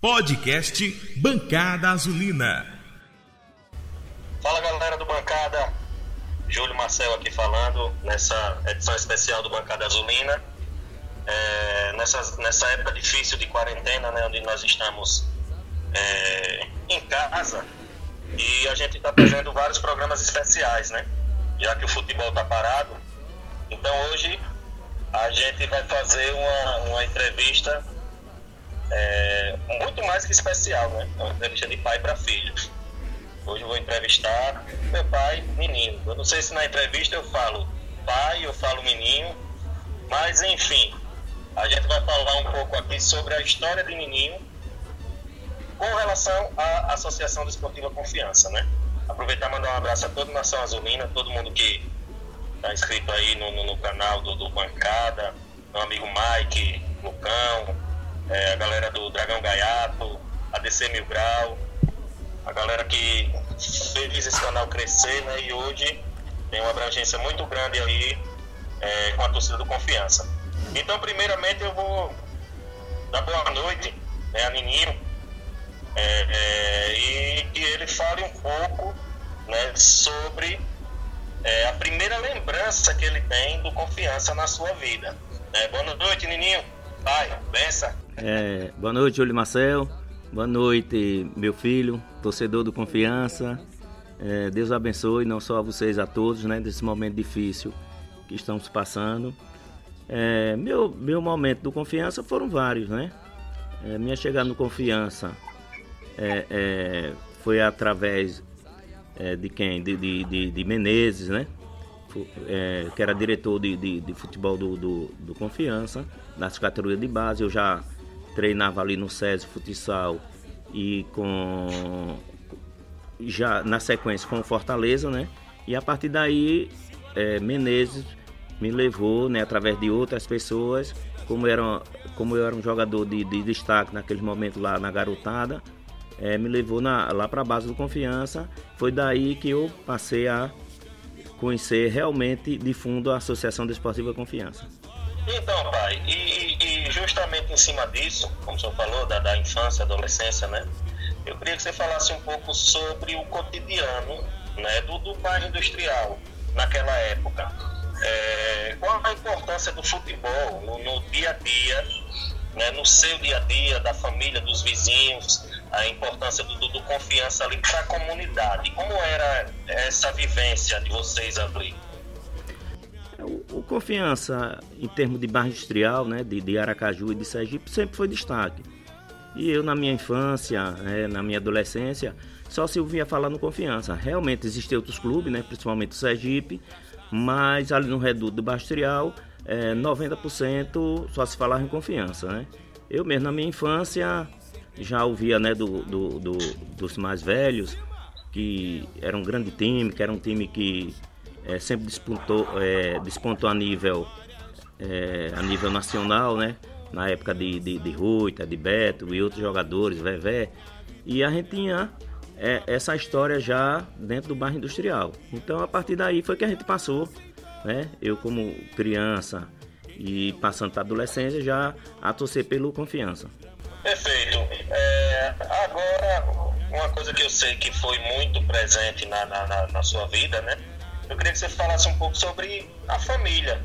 Podcast Bancada Azulina. Fala galera do Bancada, Júlio Marcel aqui falando nessa edição especial do Bancada Azulina. É, nessa, nessa época difícil de quarentena, né, onde nós estamos é, em casa e a gente está fazendo vários programas especiais, né? Já que o futebol está parado. Então hoje a gente vai fazer uma, uma entrevista é, muito mais que especial, né? É uma entrevista de pai para filho. Hoje eu vou entrevistar meu pai, menino. Eu não sei se na entrevista eu falo pai, eu falo menino, mas enfim, a gente vai falar um pouco aqui sobre a história de menino com relação à Associação Desportiva Confiança, né? Aproveitar e mandar um abraço a toda a Nação Azulina, todo mundo que está inscrito aí no, no, no canal do, do, Bancada, meu amigo Mike, Lucão, é, a galera do Dragão Gaiato, a DC Mil Grau, a galera que fez esse canal crescer, né? E hoje tem uma abrangência muito grande aí é, com a torcida do Confiança. Então, primeiramente, eu vou dar boa noite né, a Nininho é, é, e que ele fale um pouco né, sobre é, a primeira lembrança que ele tem do Confiança na sua vida. É, boa noite, Nininho. Pai, benção. É, boa noite, Júlio Marcel. Boa noite, meu filho, torcedor do Confiança. É, Deus abençoe não só a vocês, a todos, né, desse momento difícil que estamos passando. É, meu, meu momento do Confiança foram vários, né? É, minha chegada no Confiança é, é, foi através é, de quem? De, de, de, de Menezes, né? Que era diretor de, de, de futebol do, do, do, Confiança, nas categorias de base. Eu já treinava ali no SESI Futsal e com já na sequência com o Fortaleza, né? E a partir daí é, Menezes me levou, né, através de outras pessoas, como, era, como eu era um jogador de, de destaque naquele momento lá na garotada, é, me levou na, lá para a base do Confiança. Foi daí que eu passei a conhecer realmente de fundo a Associação Desportiva Confiança. Então, pai, e, e, justamente em cima disso, como o senhor falou, da, da infância, adolescência, né? Eu queria que você falasse um pouco sobre o cotidiano né, do, do bairro industrial naquela época. É, qual a importância do futebol no, no dia a dia, né, no seu dia a dia, da família, dos vizinhos, a importância do, do confiança ali para a comunidade. Como era essa vivência de vocês ali? O, o confiança em termos de barra industrial, né, de, de, Aracaju e de Sergipe, sempre foi destaque. E eu, na minha infância, né, na minha adolescência, só se ouvia falar no Confiança. Realmente existiam outros clubes, né, principalmente o Sergipe, mas ali no reduto do barra industrial, é, 90% só se falava em Confiança. Né? Eu mesmo, na minha infância, já ouvia né, do, do, do, dos mais velhos que era um grande time, que era um time que é, sempre despontou, é, despontou a nível é, a nível nacional, né? Na época de, de, de Ruita, de Beto e outros jogadores, Vevé. E a gente tinha essa história já dentro do bairro industrial. Então a partir daí foi que a gente passou, né? Eu como criança e passando para a adolescência já a torcer pelo confiança. Perfeito. É, agora, uma coisa que eu sei que foi muito presente na, na, na, sua vida, né? Eu queria que você falasse um pouco sobre a família.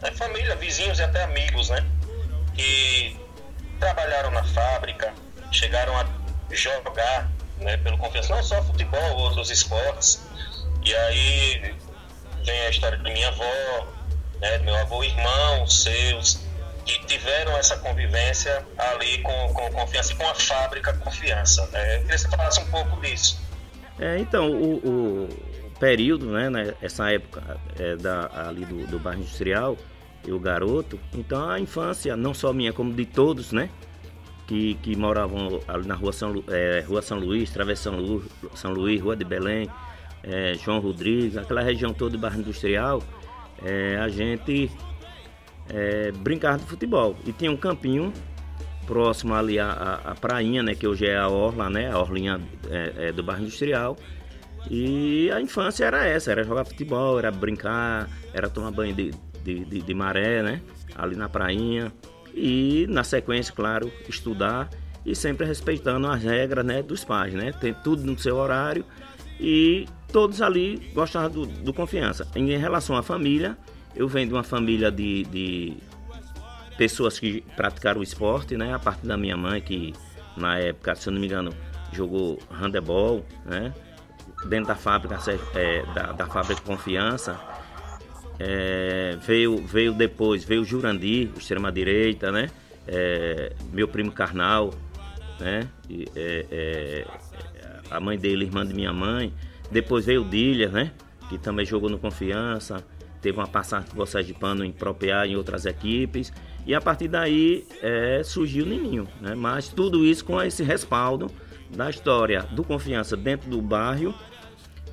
Né? Família, vizinhos e até amigos, né? Que trabalharam na fábrica, chegaram a jogar né, pelo confiança, não só futebol, outros esportes. E aí vem a história da minha avó, né, meu avô, irmão, seus, que tiveram essa convivência ali com, com confiança e com a fábrica confiança. Né? Eu queria que você falasse um pouco disso. É, então, o, o período, né, né essa época é, da, ali do, do bairro industrial, e o garoto, então a infância, não só minha, como de todos, né? Que, que moravam ali na rua São, é, rua São Luís, Travessa São Luís, São Luís, Rua de Belém, é, João Rodrigues, aquela região toda do bairro industrial, é, a gente é, brincar de futebol. E tinha um campinho próximo ali à, à, prainha, né? Que hoje é a Orla, né? A Orlinha é, do bairro industrial. E a infância era essa, era jogar futebol, era brincar, era tomar banho de, de, de, de maré, né? Ali na prainha. E na sequência, claro, estudar. e sempre respeitando as regras né, dos pais, né? Tem tudo no seu horário e todos ali gostavam do, do confiança. Em relação à família, eu venho de uma família de, de pessoas que praticaram o esporte, né? A partir da minha mãe, que na época, se eu não me engano, jogou handebol, né? Dentro da fábrica, é, da, da fábrica Confiança. É, veio, veio depois, veio Jurandir, extrema-direita, né? É, meu primo Carnal, né? E, é, é, a mãe dele, irmã de minha mãe. Depois veio Dília, né? Que também jogou no Confiança. Teve uma passagem de vocês de pano em Propear em outras equipes. E a partir daí é, surgiu o Nininho, né? Mas tudo isso com esse respaldo da história do Confiança dentro do bairro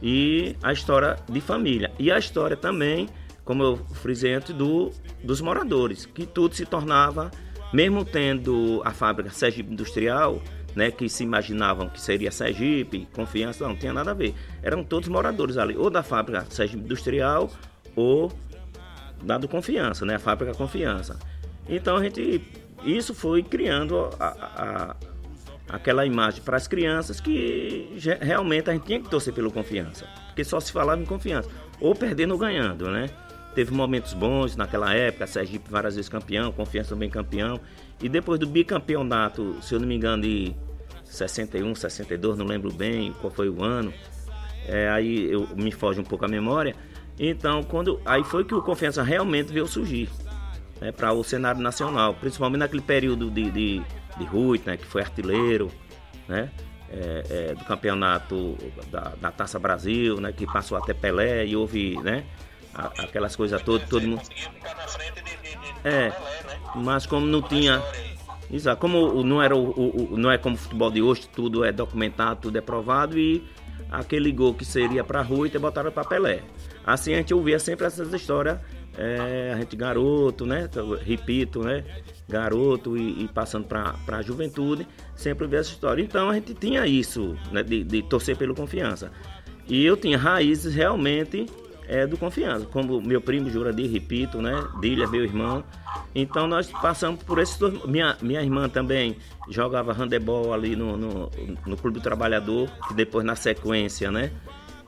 e a história de família. E a história também, como eu frisei antes, do, dos moradores, que tudo se tornava, mesmo tendo a fábrica Sergipe Industrial, né, que se imaginavam que seria Sergipe, Confiança, não, não tinha nada a ver. Eram todos moradores ali, ou da fábrica Sergipe Industrial, ou da do Confiança, né, a fábrica Confiança. Então a gente, isso foi criando a, a, aquela imagem para as crianças que realmente a gente tinha que torcer pelo confiança, porque só se falava em confiança, ou perdendo ou ganhando, né? Teve momentos bons naquela época, Sergipe várias vezes campeão, Confiança também campeão. E depois do bicampeonato, se eu não me engano, de 61, 62, não lembro bem qual foi o ano, é, aí eu, me foge um pouco a memória. Então, quando aí foi que o Confiança realmente veio surgir né, para o cenário nacional, principalmente naquele período de, de, de Rui, né, que foi artilheiro, né, é, é, do campeonato da, da, Taça Brasil, né, que passou até Pelé e houve, né, aquelas coisas todas, todo mundo. É, mas como não tinha. Exato, como não era o, o, não é como o futebol de hoje, tudo é documentado, tudo é provado e aquele gol que seria para Rui te botaram para Pelé. Assim a gente ouvia sempre essas histórias é, a gente garoto, né? Repito, né? Garoto e, e passando para a juventude, sempre vê essa história. Então a gente tinha isso, né? De, de torcer pelo confiança. E eu tinha raízes realmente é, do confiança, como meu primo Jurandir, repito, né? Dília, meu irmão. Então nós passamos por esses dois. Minha, minha irmã também jogava handebol ali no, no, no Clube do Trabalhador, que depois na sequência, né?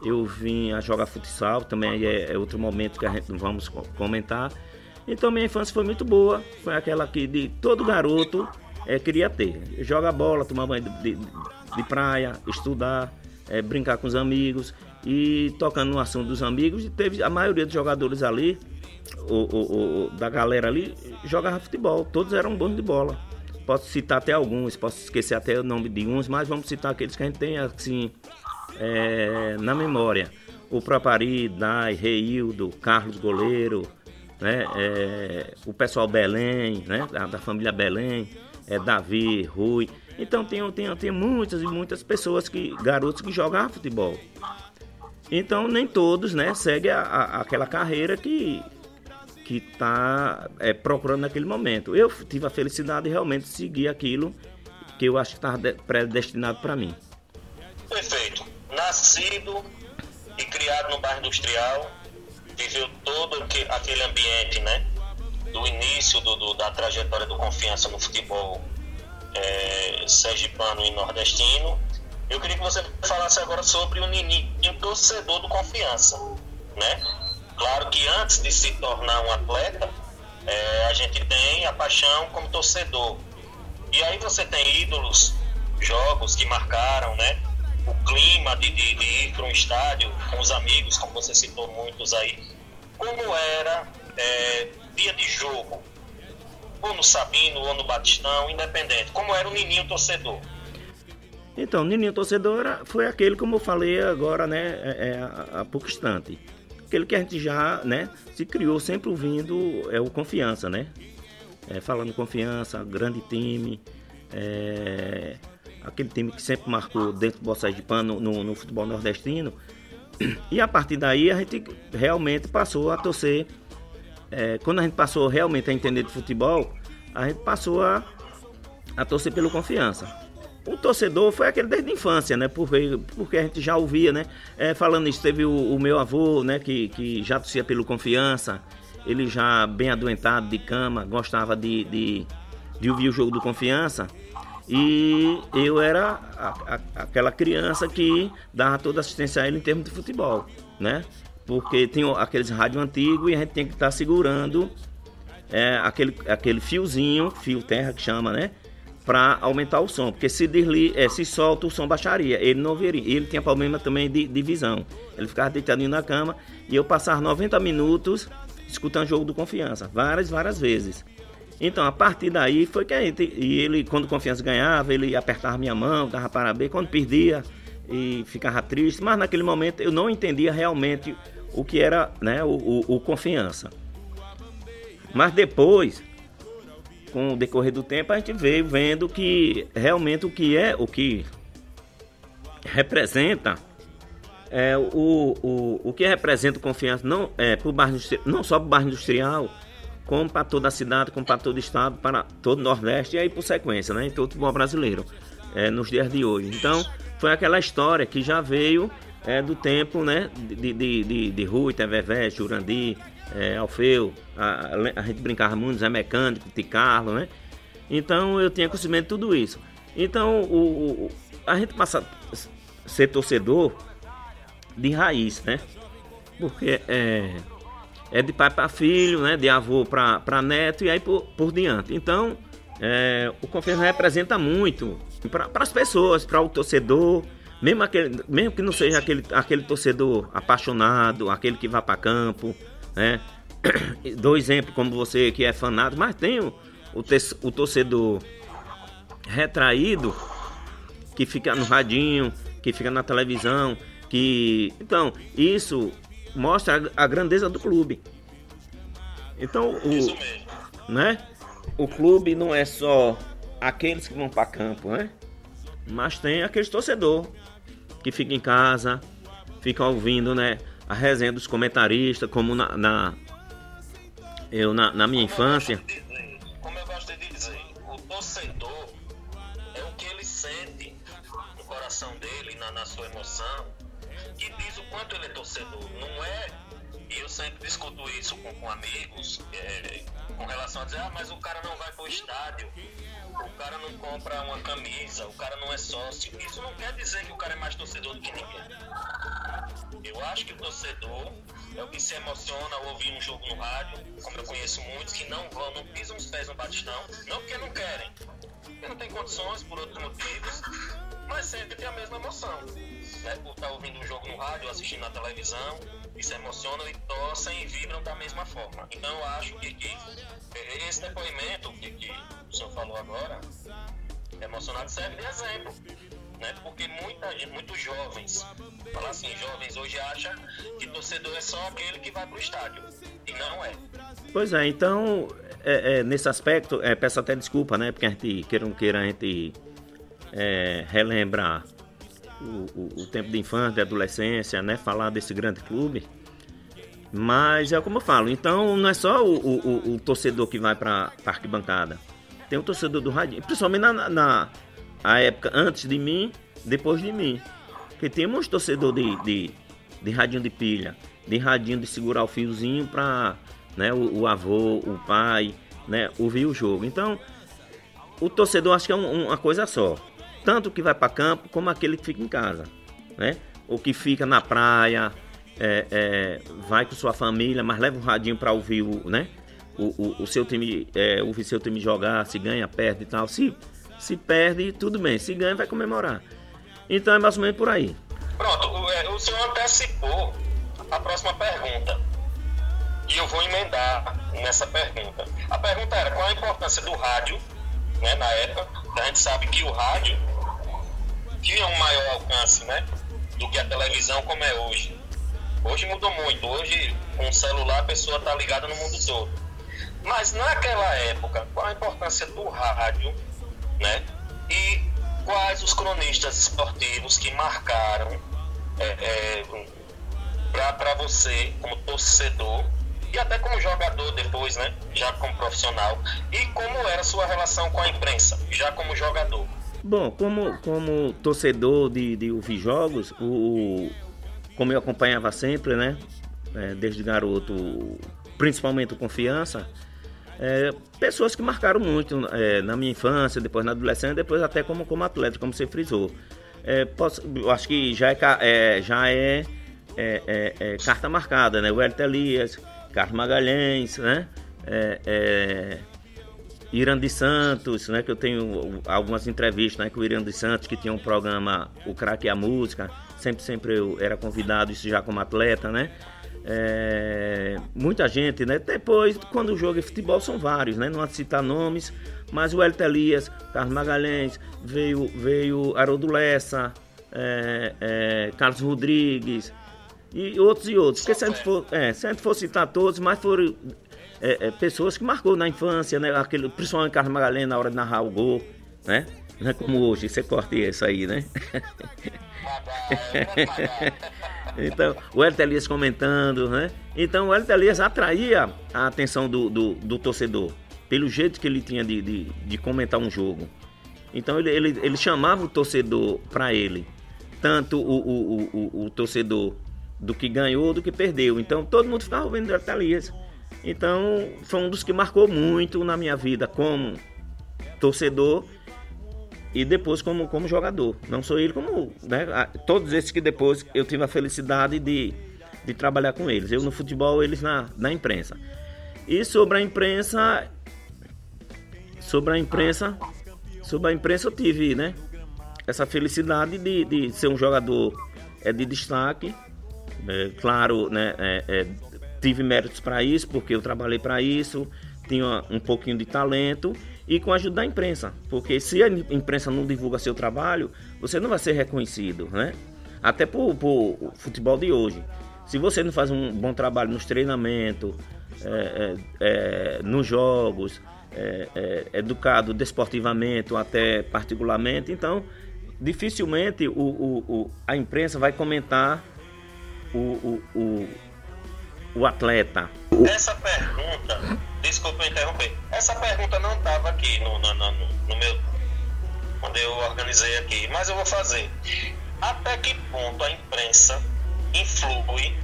eu vim a jogar futsal, também é, é outro momento que a gente vamos comentar. Então minha infância foi muito boa, foi aquela que de todo garoto é, queria ter. Jogar bola, tomar banho de, de, de praia, estudar, é, brincar com os amigos e tocando no assunto dos amigos. E teve a maioria dos jogadores ali, o, o, da galera ali, jogava futebol, todos eram bons de bola. Posso citar até alguns, posso esquecer até o nome de uns, mas vamos citar aqueles que a gente tem assim é, na memória. O Propari, Dai, Reildo, Carlos Goleiro, né, é, o pessoal Belém, né, da, da família Belém, é, Davi, Rui. Então tem, tem, tem muitas e muitas pessoas, que garotos que jogam futebol. Então nem todos né, seguem a, a, aquela carreira que que está é, procurando naquele momento. Eu tive a felicidade de realmente seguir aquilo que eu acho que estava predestinado para mim. Perfeito nascido e criado no bairro industrial, viveu todo aquele ambiente, né? Do início do, do, da trajetória do Confiança no futebol é, sergipano e nordestino. Eu queria que você falasse agora sobre o Nini, torcedor do Confiança, né? Claro que antes de se tornar um atleta, é, a gente tem a paixão como torcedor. E aí você tem ídolos, jogos que marcaram, né? o clima de, de, de ir para um estádio com os amigos, como você citou muitos aí, como era é, dia de jogo, ou no Sabino, ou no Batistão, independente, como era o Nininho torcedor? Então, Nininho torcedor era, foi aquele, como eu falei agora, né, é, é, há pouco instante. Aquele que a gente já, né, se criou sempre ouvindo é o Confiança, né? É, falando Confiança, grande time, é, aquele time que sempre marcou dentro do Bossais de Pano no, no, futebol nordestino. E a partir daí a gente realmente passou a torcer. É, quando a gente passou realmente a entender de futebol, a gente passou a, a torcer pelo confiança. O torcedor foi aquele desde a infância, né? Porque, porque a gente já ouvia, né? É, falando isso, teve o, o, meu avô, né? Que, que já torcia pelo confiança. Ele já bem adoentado de cama, gostava de, de, de ouvir o jogo do confiança. E eu era a, a, aquela criança que dava toda assistência a ele em termos de futebol, né? Porque tem aqueles rádio antigos e a gente tem que estar tá segurando é, aquele, aquele fiozinho, fio terra que chama, né? Para aumentar o som, porque se, desli, é, se solta o som baixaria, ele não veria. Ele tinha problema também de, de visão. Ele ficava deitadinho na cama e eu passava 90 minutos escutando jogo do Confiança, várias, várias vezes. Então, a partir daí foi que a gente, e ele, quando Confiança ganhava, ele apertava minha mão, dava parabéns, quando perdia e ficava triste, mas naquele momento eu não entendia realmente o que era né, o, o, o Confiança. Mas depois, com o decorrer do tempo, a gente veio vendo que realmente o que é, o que representa é, o, o, o que representa confiança não, é, pro bairro, não só para o bairro industrial, como para toda a cidade, como para todo o estado, para todo o Nordeste e aí por sequência, né, em todo o brasileiro, é, nos dias de hoje. Então, foi aquela história que já veio é, do tempo né, de, de, de, de Rui, Tevevé, Jurandi, é, Alfeu, a, a, gente brincava muito, Zé Mecânico, de Carlos, né? Então eu tinha conhecimento de tudo isso. Então o, o a gente passa a ser torcedor de raiz, né? Porque é, é de pai para filho, né? De avô para neto e aí por, por diante. Então, é, o Confiança representa muito para as pessoas, para o torcedor, mesmo, aquele, mesmo que não seja aquele, aquele torcedor apaixonado, aquele que vai para campo, né? Dou exemplo como você que é fanado, mas tem o, o, o torcedor retraído que fica no radinho, que fica na televisão, que então isso mostra a, a grandeza do clube. Então o, né? O clube não é só aqueles que vão para campo, né? Mas tem aqueles torcedor que fica em casa, fica ouvindo, né? A resenha dos comentaristas, como na, na eu na, na minha infância. como eu gosto de dizer, o torcedor é o que ele sente no coração dele, na, na sua emoção, que diz o quanto ele é torcedor. E eu sempre discuto isso com, com amigos, é, com relação a dizer, ah, mas o cara não vai pro estádio, o cara não compra uma camisa, o cara não é sócio. Isso não quer dizer que o cara é mais torcedor do que ninguém. Eu acho que o torcedor é o que se emociona ao ouvir um jogo no rádio, como eu conheço muitos que não vão, não pisam os pés no batistão, não porque não querem, não tem condições por outros motivos, mas sempre tem a mesma emoção. Né? Por estar ouvindo um jogo no rádio, assistindo na televisão, e se emocionam e torcem e vibram da mesma forma. Então eu acho que, que esse depoimento que, que o senhor falou agora, emocionado serve de exemplo né? Porque muita, muitos jovens, falar assim, jovens hoje acham que torcedor é só aquele que vai pro estádio. E não é. Pois é, então, é, é, nesse aspecto, é, peço até desculpa, né? Porque a gente, queira ou não queira, a gente é, relembrar o, o, o, tempo de infância, de adolescência, né? Falar desse grande clube. Mas é como eu falo, então não é só o, o, o torcedor que vai para a arquibancada. Tem o torcedor do rádio, principalmente na, na, a época antes de mim, depois de mim. Porque tem muitos torcedores de, de, de radinho de pilha, de radinho de segurar o fiozinho para né, o, o, avô, o pai, né, ouvir o jogo. Então, o torcedor acho que é um, uma coisa só. Tanto que vai para campo, como aquele que fica em casa. Né? Ou que fica na praia, é, é, vai com sua família, mas leva um radinho para ouvir o, né? O, o, o, seu time, é, ouvir seu time jogar, se ganha, perde e tal. Se se perde, tudo bem. Se ganha, vai comemorar. Então é mais ou menos por aí. Pronto, o, é, o senhor antecipou a próxima pergunta. E eu vou emendar nessa pergunta. A pergunta era qual a importância do rádio, né, na época. A gente sabe que o rádio tinha um maior alcance, né, do que a televisão como é hoje. Hoje mudou muito. Hoje, com o celular, a pessoa está ligada no mundo todo. Mas naquela época, qual a importância do rádio né? E quais os cronistas esportivos que marcaram é, é, para você como torcedor e até como jogador depois, né? Já como profissional e como era sua relação com a imprensa, já como jogador. Bom, como, como torcedor de, de ouvir jogos, o, como eu acompanhava sempre, né? É, desde garoto, principalmente o Confiança, é, pessoas que marcaram muito é, na minha infância, depois na adolescência, depois até como, como atleta, como você frisou. É, posso, eu acho que já é, é já é, é, carta marcada, né? O Hélio Elias, Carlos Magalhães, né? É, Irã de Santos, né? Que eu tenho algumas entrevistas né, com o Irã de Santos, que tinha um programa O Craque e a Música. Sempre, sempre eu era convidado, isso já como atleta, né? É, muita gente, né? Depois, quando o jogo é futebol, são vários, né? Não há de citar nomes, mas o Elton Elias, Carlos Magalhães, veio, veio Haroldo Lessa, é, é, Carlos Rodrigues e outros e outros. Porque se a gente for, é, se a gente for citar todos, mas foram é, é, pessoas que marcou na infância, né? Aquele, principalmente Carlos Magalhães na hora de narrar o gol, né? Não é como hoje, você corta isso aí, né? Então, o Hélio Elias comentando, né? Então, o Hélio Elias atraía a atenção do, do, do, torcedor, pelo jeito que ele tinha de, de, de comentar um jogo. Então, ele, ele, ele chamava o torcedor para ele, tanto o, o, o, o, torcedor do que ganhou, do que perdeu. Então, todo mundo ficava ouvindo o Elias. Então, foi um dos que marcou muito na minha vida como torcedor e depois como, como jogador. Não sou ele como. Né, todos esses que depois eu tive a felicidade de, de trabalhar com eles. Eu no futebol, eles na, na imprensa. E sobre a imprensa. Sobre a imprensa. Sobre a imprensa eu tive, né? Essa felicidade de, de ser um jogador é, de destaque. É, claro, né? É, é, tive méritos para isso, porque eu trabalhei para isso, tinha um pouquinho de talento e com a ajuda da imprensa, porque se a imprensa não divulga seu trabalho, você não vai ser reconhecido, né? Até por, por futebol de hoje. Se você não faz um bom trabalho nos treinamentos, é, é, é, nos jogos, é, é, educado desportivamente até particularmente, então dificilmente o, o, o, a imprensa vai comentar o, o, o atleta. Essa pergunta Desculpa interromper. Essa pergunta não estava aqui no, no, no, no, meu. Quando eu organizei aqui, mas eu vou fazer. Até que ponto a imprensa influi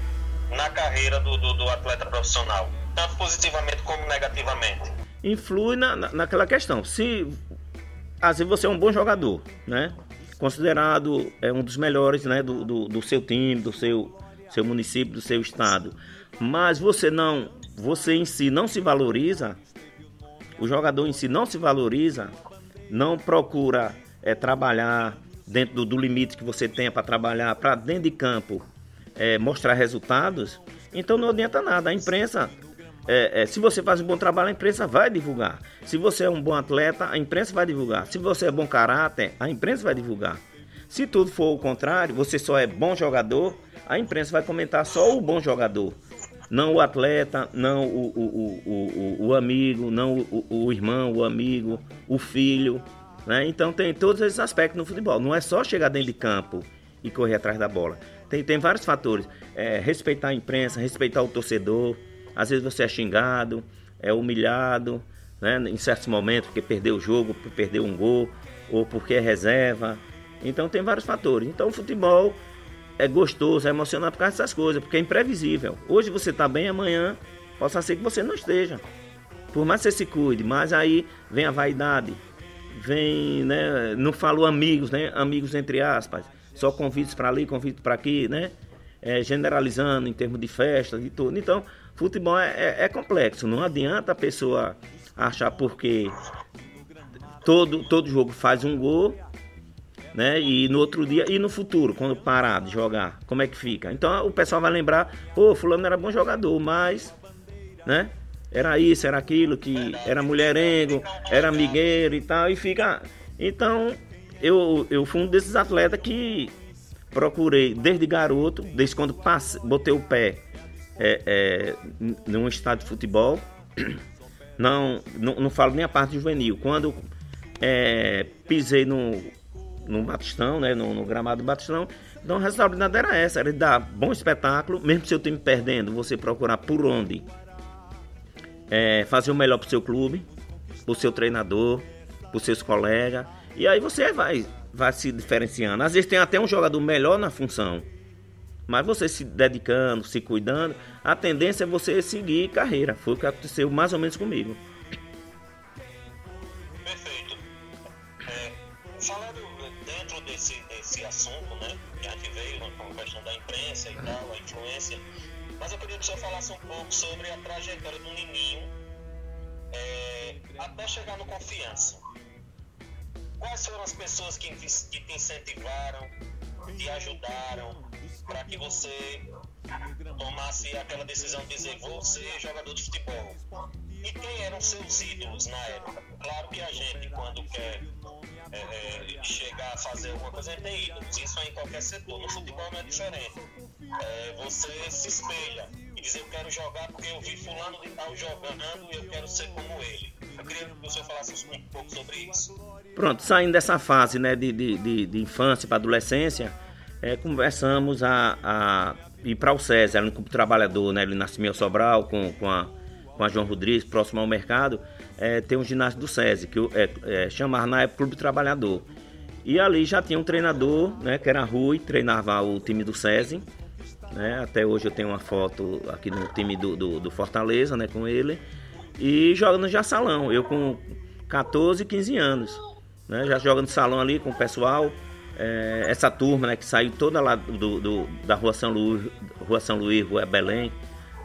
na carreira do, do, do atleta profissional? Tanto positivamente como negativamente? Influi na, na, naquela questão. Se vezes você é um bom jogador, né? Considerado é um dos melhores né, do, do, do seu time, do seu, seu município, do seu estado. Mas você não você em si não se valoriza, o jogador em si não se valoriza, não procura é, trabalhar dentro do, do, limite que você tem para trabalhar, para dentro de campo é, mostrar resultados, então não adianta nada. A imprensa, é, é, se você faz um bom trabalho, a imprensa vai divulgar. Se você é um bom atleta, a imprensa vai divulgar. Se você é bom caráter, a imprensa vai divulgar. Se tudo for o contrário, você só é bom jogador, a imprensa vai comentar só o bom jogador não o atleta, não o, o, o, o, amigo, não o, o irmão, o amigo, o filho. Né? Então tem todos esses aspectos no futebol. Não é só chegar dentro de campo e correr atrás da bola. Tem, tem vários fatores. É, respeitar a imprensa, respeitar o torcedor. Às vezes você é xingado, é humilhado, né? em certos momentos, porque perdeu o jogo, porque perdeu um gol, ou porque é reserva. Então tem vários fatores. Então o futebol é gostoso, é emocionante por causa dessas coisas, porque é imprevisível. Hoje você está bem, amanhã possa ser que você não esteja. Por mais que você se cuide, mas aí vem a vaidade, vem, né, não falo amigos, né, amigos entre aspas, só convites para ali, convites para aqui, né, é, generalizando em termos de festa, e tudo. Então, futebol é, é, é complexo, não adianta a pessoa achar porque todo, todo jogo faz um gol né? E no outro dia, e no futuro, quando parar de jogar, como é que fica? Então o pessoal vai lembrar, pô, fulano era bom jogador, mas, né? Era isso, era aquilo, que era mulherengo, era amigueiro e tal, e fica. Então, eu, eu fui um desses atletas que procurei desde garoto, desde quando passe, botei o pé é, é, num estádio de futebol. Não, não, não falo nem a parte juvenil. Quando é, pisei no, no Batistão, né, no, no, gramado do Batistão. Então a responsabilidade era essa, era dar bom espetáculo, mesmo seu time perdendo, você procurar por onde é, fazer o melhor para o seu clube, para o seu treinador, para os seus colegas. E aí você vai, vai se diferenciando. Às vezes tem até um jogador melhor na função, mas você se dedicando, se cuidando, a tendência é você seguir carreira. Foi o que aconteceu mais ou menos comigo. Esse, assunto, né? Que a gente veio com a questão da imprensa e tal, a influência. Mas eu queria que o senhor falasse um pouco sobre a trajetória do Nininho é, até chegar no confiança. Quais foram as pessoas que, que te incentivaram, te ajudaram para que você tomasse aquela decisão de dizer vou ser jogador de futebol? E quem eram seus ídolos na época? Claro que a gente, quando quer é, é, chegar a fazer alguma coisa, tem ídolos. Isso é em qualquer setor. No futebol não é diferente. É, você se espelha e dizer eu quero jogar porque eu vi fulano de tal jogando e eu quero ser como ele. Eu queria que o senhor falasse um pouco sobre isso. Pronto, saindo dessa fase né, de, de, de, de infância para adolescência, é, conversamos a, a ir para o César, no Clube Trabalhador, né, ele nasceu Sobral, com, com, a, com a João Rodrigues, próximo ao mercado, é, tem um ginásio do SESI, que é, é, chamava na época Clube Trabalhador. E ali já tinha um treinador, né, que era Rui, treinava o time do SESI. Né, até hoje eu tenho uma foto aqui no time do, do, do Fortaleza, né, com ele. E jogando já salão, eu com 14, 15 anos. Né, já jogando salão ali com o pessoal. É, essa turma né, que saiu toda lá do, do, da Rua São Luís, Rua São Luís, Rua Belém,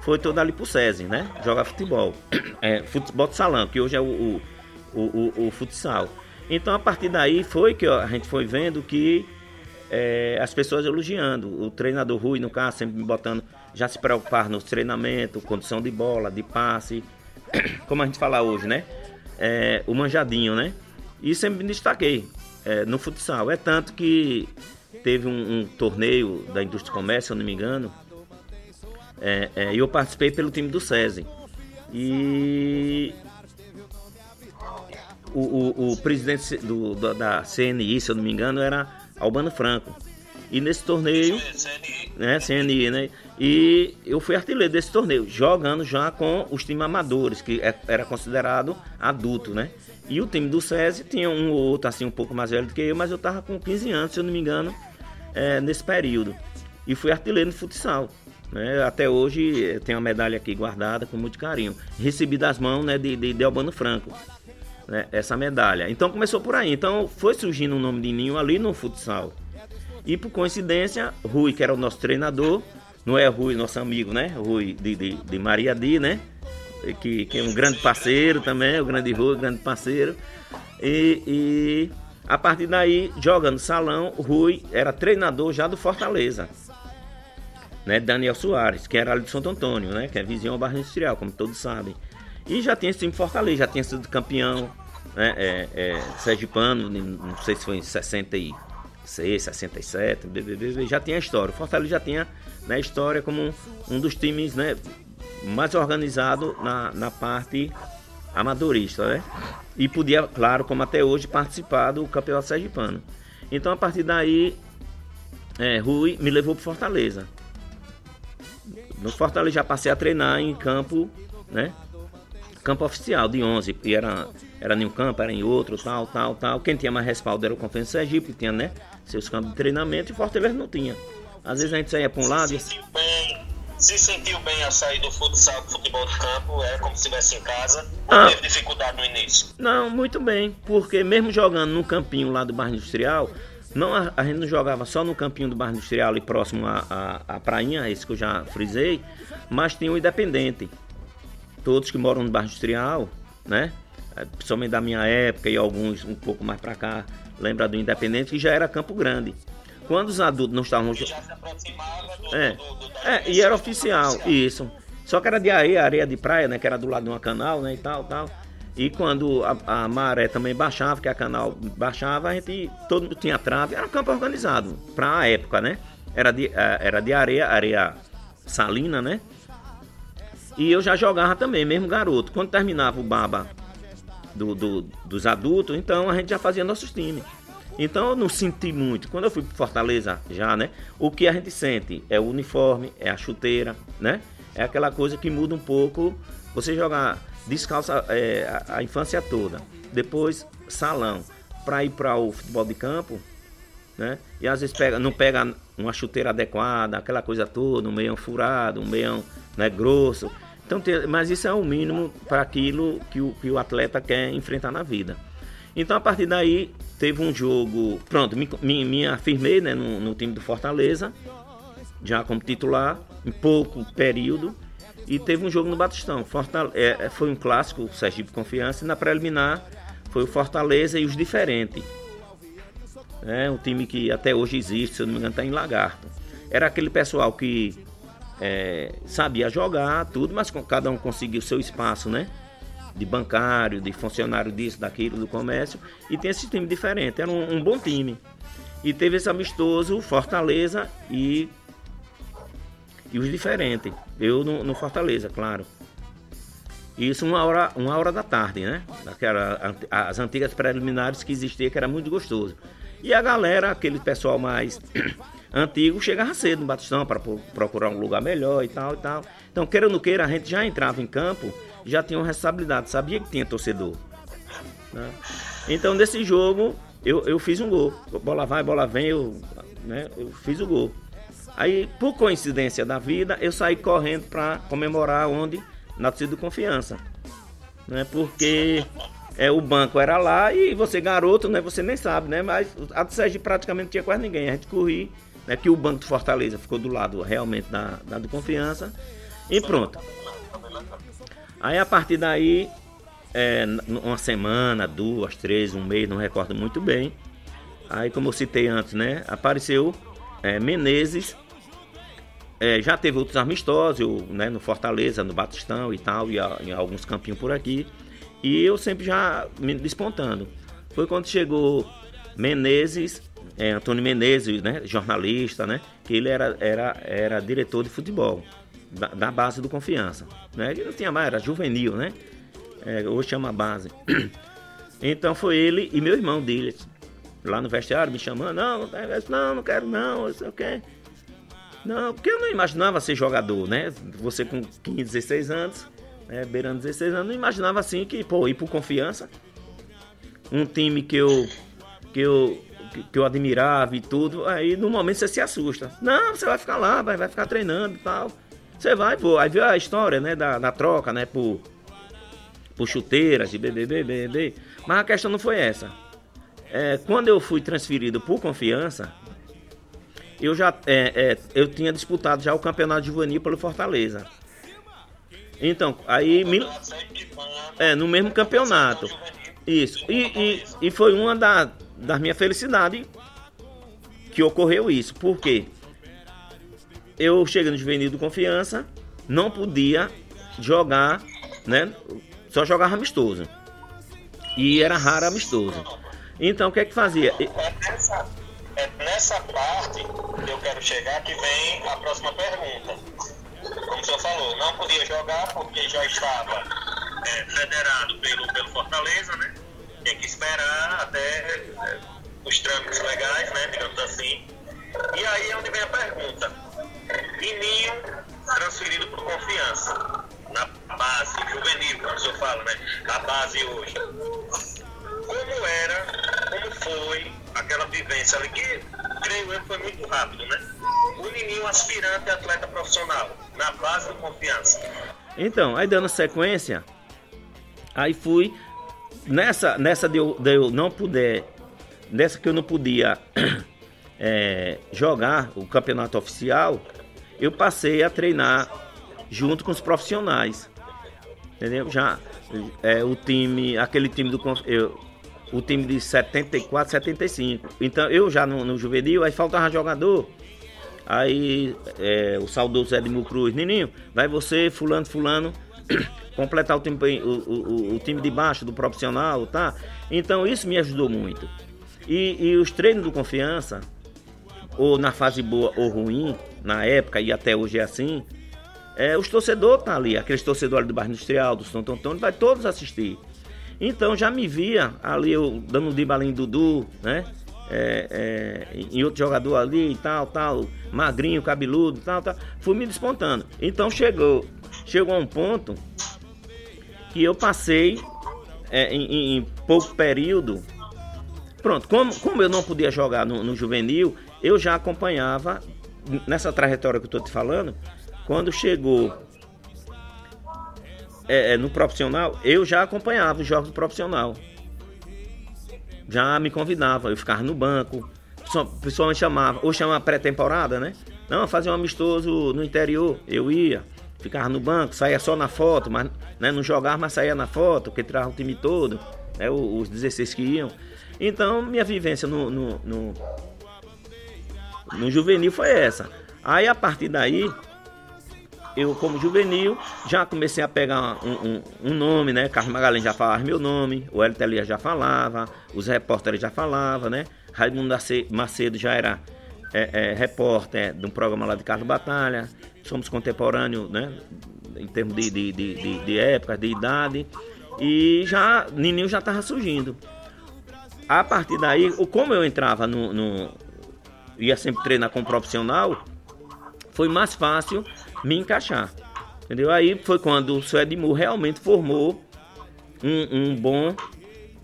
foi toda ali pro SESI, né? Jogar futebol. É, futebol de salão, que hoje é o, o, o, o, futsal. Então a partir daí foi que ó, a gente foi vendo que é, as pessoas elogiando. O treinador Rui, no caso, sempre me botando, já se preocupar no treinamento, condição de bola, de passe, como a gente fala hoje, né? É, o manjadinho, né? E sempre me destaquei é, no futsal. É tanto que teve um, um torneio da Indústria e Comércio, se eu não me engano, é, é, eu participei pelo time do SESI. E o, o, o presidente do, da CNI, se eu não me engano, era Albano Franco. E nesse torneio, né, CNI, né? E eu fui artilheiro desse torneio, jogando já com os times amadores, que é, era considerado adulto, né? E o time do SESI tinha um ou outro assim um pouco mais velho do que eu, mas eu tava com 15 anos, se eu não me engano, é, nesse período. E fui artilheiro no futsal. Né? Até hoje tem uma medalha aqui guardada com muito carinho. Recebi das mãos né, de, de, de Albano Franco. Né, essa medalha. Então começou por aí. Então foi surgindo o nome de Ninho ali no futsal. E por coincidência, Rui, que era o nosso treinador, não é Rui, nosso amigo, né? Rui de, de, de Maria Di, né? Que, que é um grande parceiro também, o grande Rui, grande parceiro. E, e a partir daí, jogando salão, Rui era treinador já do Fortaleza né, Daniel Soares, que era ali de Santo Antônio, né, que é vizinho ao bairro industrial, como todos sabem. E já tinha esse time Fortaleza, já tinha sido campeão, né, é, é, não sei se foi em 66, 67, BBB, já tinha história. Fortaleza já tinha né, história como um, um dos times né, mais organizado na, na parte amadorista, né? E podia, claro, como até hoje, participar do campeonato sergipano. Então, a partir daí, é, Rui me levou para Fortaleza. No Fortaleza já passei a treinar em campo, né? Campo oficial de 11, e era, era em um campo, era em outro, tal, tal, tal. Quem tinha mais respaldo era o Conferência Sergipe, tinha, né? Seus campos de treinamento e Fortaleza não tinha. Às vezes a gente saía para um lado. Se sentiu bem, se sentiu bem a sair do futsal pro futebol de campo, é como se estivesse em casa, ou ah, teve dificuldade no início? Não, muito bem, porque mesmo jogando no campinho lá do bairro industrial, não, a, a, gente não jogava só no campinho do bairro industrial ali próximo à, à, à prainha, esse que eu já frisei, mas tinha o independente. Todos que moram no bairro industrial, né? É, principalmente da minha época e alguns um pouco mais para cá, lembra do Independente, que já era Campo Grande. Quando os adultos não estavam já se aproximava do, é, do, do, é e era oficial, isso. Só que era de areia, areia de praia, né? Que era do lado de uma canal, né? E tal, tal. E quando a, a, maré também baixava, que a canal baixava, a gente todo mundo tinha trave, era um campo organizado para a época, né? Era de, é, era de areia, areia salina, né? E eu já jogava também, mesmo garoto. Quando terminava o baba do, do, dos adultos, então a gente já fazia nossos times. Então eu não senti muito. Quando eu fui para Fortaleza já, né? O que a gente sente é o uniforme, é a chuteira, né? É aquela coisa que muda um pouco. Você jogar descalça é, a, a, infância toda. Depois, salão. Para ir para o futebol de campo, né? E às vezes pega, não pega uma chuteira adequada, aquela coisa toda, um meião furado, um meião né, grosso. Então, mas isso é o mínimo para aquilo que o, que o atleta quer enfrentar na vida. Então a partir daí teve um jogo. Pronto, me, me, me afirmei né, no, no, time do Fortaleza, já como titular, em pouco período. E teve um jogo no Batistão. Fortale é, é, foi um clássico, o Sergipe Confiança, e na preliminar foi o Fortaleza e os diferentes. É um time que até hoje existe, se eu não me engano, está em Lagarto. Era aquele pessoal que é, sabia jogar, tudo, mas cada um conseguiu seu espaço, né? De bancário, de funcionário disso, daquilo, do comércio. E tem esse time diferente. Era um, um bom time. E teve esse amistoso, Fortaleza e, e os diferentes. Eu no, no Fortaleza, claro. Isso uma hora, uma hora da tarde, né? Daquela, as antigas preliminares que existia, que era muito gostoso. E a galera, aquele pessoal mais antigo, chegava cedo no Batistão para procurar um lugar melhor e tal e tal. Então, queira ou não queira, a gente já entrava em campo, já tinha uma responsabilidade, sabia que tinha torcedor. Né? Então, nesse jogo, eu, eu fiz um gol. Bola vai, bola vem, eu, né, eu fiz o gol. Aí, por coincidência da vida, eu saí correndo para comemorar onde? Na torcida de confiança. Né? Porque é, o banco era lá e você garoto, né? Você nem sabe, né? Mas a do Sérgio praticamente tinha quase ninguém. A gente corria, né? Que o banco de Fortaleza ficou do lado realmente da, da do Confiança. E pronto. Aí a partir daí, é, uma semana, duas, três, um mês, não recordo muito bem. Aí como eu citei antes, né? Apareceu é, Menezes. É, já teve outros amistosos, né, no Fortaleza, no Batistão e tal, e em alguns campinhos por aqui. E eu sempre já me despontando. Foi quando chegou Menezes, é, Antônio Menezes, né, jornalista, né, que ele era, era, era diretor de futebol da, da base do Confiança. Né, ele não tinha mais, era juvenil, né? É, hoje chama base. Então foi ele e meu irmão dele, lá no vestiário, me chamando, não, não, não quero não, não sei o quê. Não, porque eu não imaginava ser jogador, né? Você com 15, 16 anos, né, beirando 16 anos, não imaginava assim que, pô, ir por confiança. Um time que eu, que eu, que eu admirava e tudo, aí no momento você se assusta. Não, você vai ficar lá, vai, vai ficar treinando e tal. Você vai, pô, aí viu a história, né, da, da troca, né, por, por chuteiras de BBB. Mas a questão não foi essa. É, quando eu fui transferido por confiança, eu já é, é, eu tinha disputado já o campeonato juvenil pelo Fortaleza. Então, aí. Me... É, no mesmo campeonato. Isso. E, e, e foi uma da, das minhas felicidades que ocorreu isso. Por quê? Eu cheguei no juvenil do confiança, não podia jogar, né? Só jogava amistoso. E era raro amistoso. Então o que é que fazia? Nessa parte que eu quero chegar que vem a próxima pergunta como o senhor falou, não podia jogar porque já estava é, federado pelo, pelo Fortaleza, né? Tem que esperar até é, os trâmites legais, né? Digamos assim. E aí é onde vem a pergunta. Nininho transferido por confiança na base juvenil, como o senhor fala, né? A base hoje. Como era, como foi aquela vivência ali que, creio eu, foi muito rápido, né? O Nininho aspirante atleta profissional na base do confiança. Então, aí dando sequência, aí fui nessa nessa de eu, de eu não puder, nessa que eu não podia é, jogar o campeonato oficial, eu passei a treinar junto com os profissionais, entendeu? Já é, o time, aquele time do eu, o time de 74, 75. Então eu já no, no juvenil, aí faltava jogador. Aí é, o saudoso Edmil Cruz, Nininho, vai você, fulano, fulano, completar o time, o, o, o, time de baixo do profissional, tá? Então isso me ajudou muito. E, e os treinos do confiança, ou na fase boa ou ruim, na época e até hoje é assim, é, os torcedores tá ali, aqueles torcedores do bairro industrial, do Santo Antônio, vai todos assistir. Então já me via ali eu dando um dibalinho Dudu, né? é, é, em outro jogador ali e tal, tal, magrinho, cabeludo, tal, tal. Fui me despontando. Então chegou, chegou a um ponto que eu passei é, em, em, pouco período. Pronto, como, como eu não podia jogar no, no juvenil, eu já acompanhava nessa trajetória que eu estou te falando. Quando chegou é, é, no profissional, eu já acompanhava os jogos do profissional. já me convidava, eu ficava no banco, pessoalmente chamava, ou chamava pré-temporada, né? Não, fazer um amistoso no interior, eu ia, ficava no banco, saía só na foto, mas né, não jogava, mas saía na foto, porque tirava o time todo, né, os 16 que iam. Então, minha vivência no, no, no, no juvenil foi essa. Aí, a partir daí, eu como juvenil já comecei a pegar um, um, um nome, né? Carlos Magalhães já falava meu nome, o Hélio Elias já falava, os repórteres já falavam, né? Raimundo Macedo já era é, é, repórter de um programa lá de Carlos Batalha, somos contemporâneos, né? Em termos de, de, de, de, de época, de idade, e já Nininho já estava surgindo. A partir daí, como eu entrava no, no ia sempre treinar com profissional, foi mais fácil me encaixar. Entendeu? Aí foi quando o seu Edmur realmente formou um, um, bom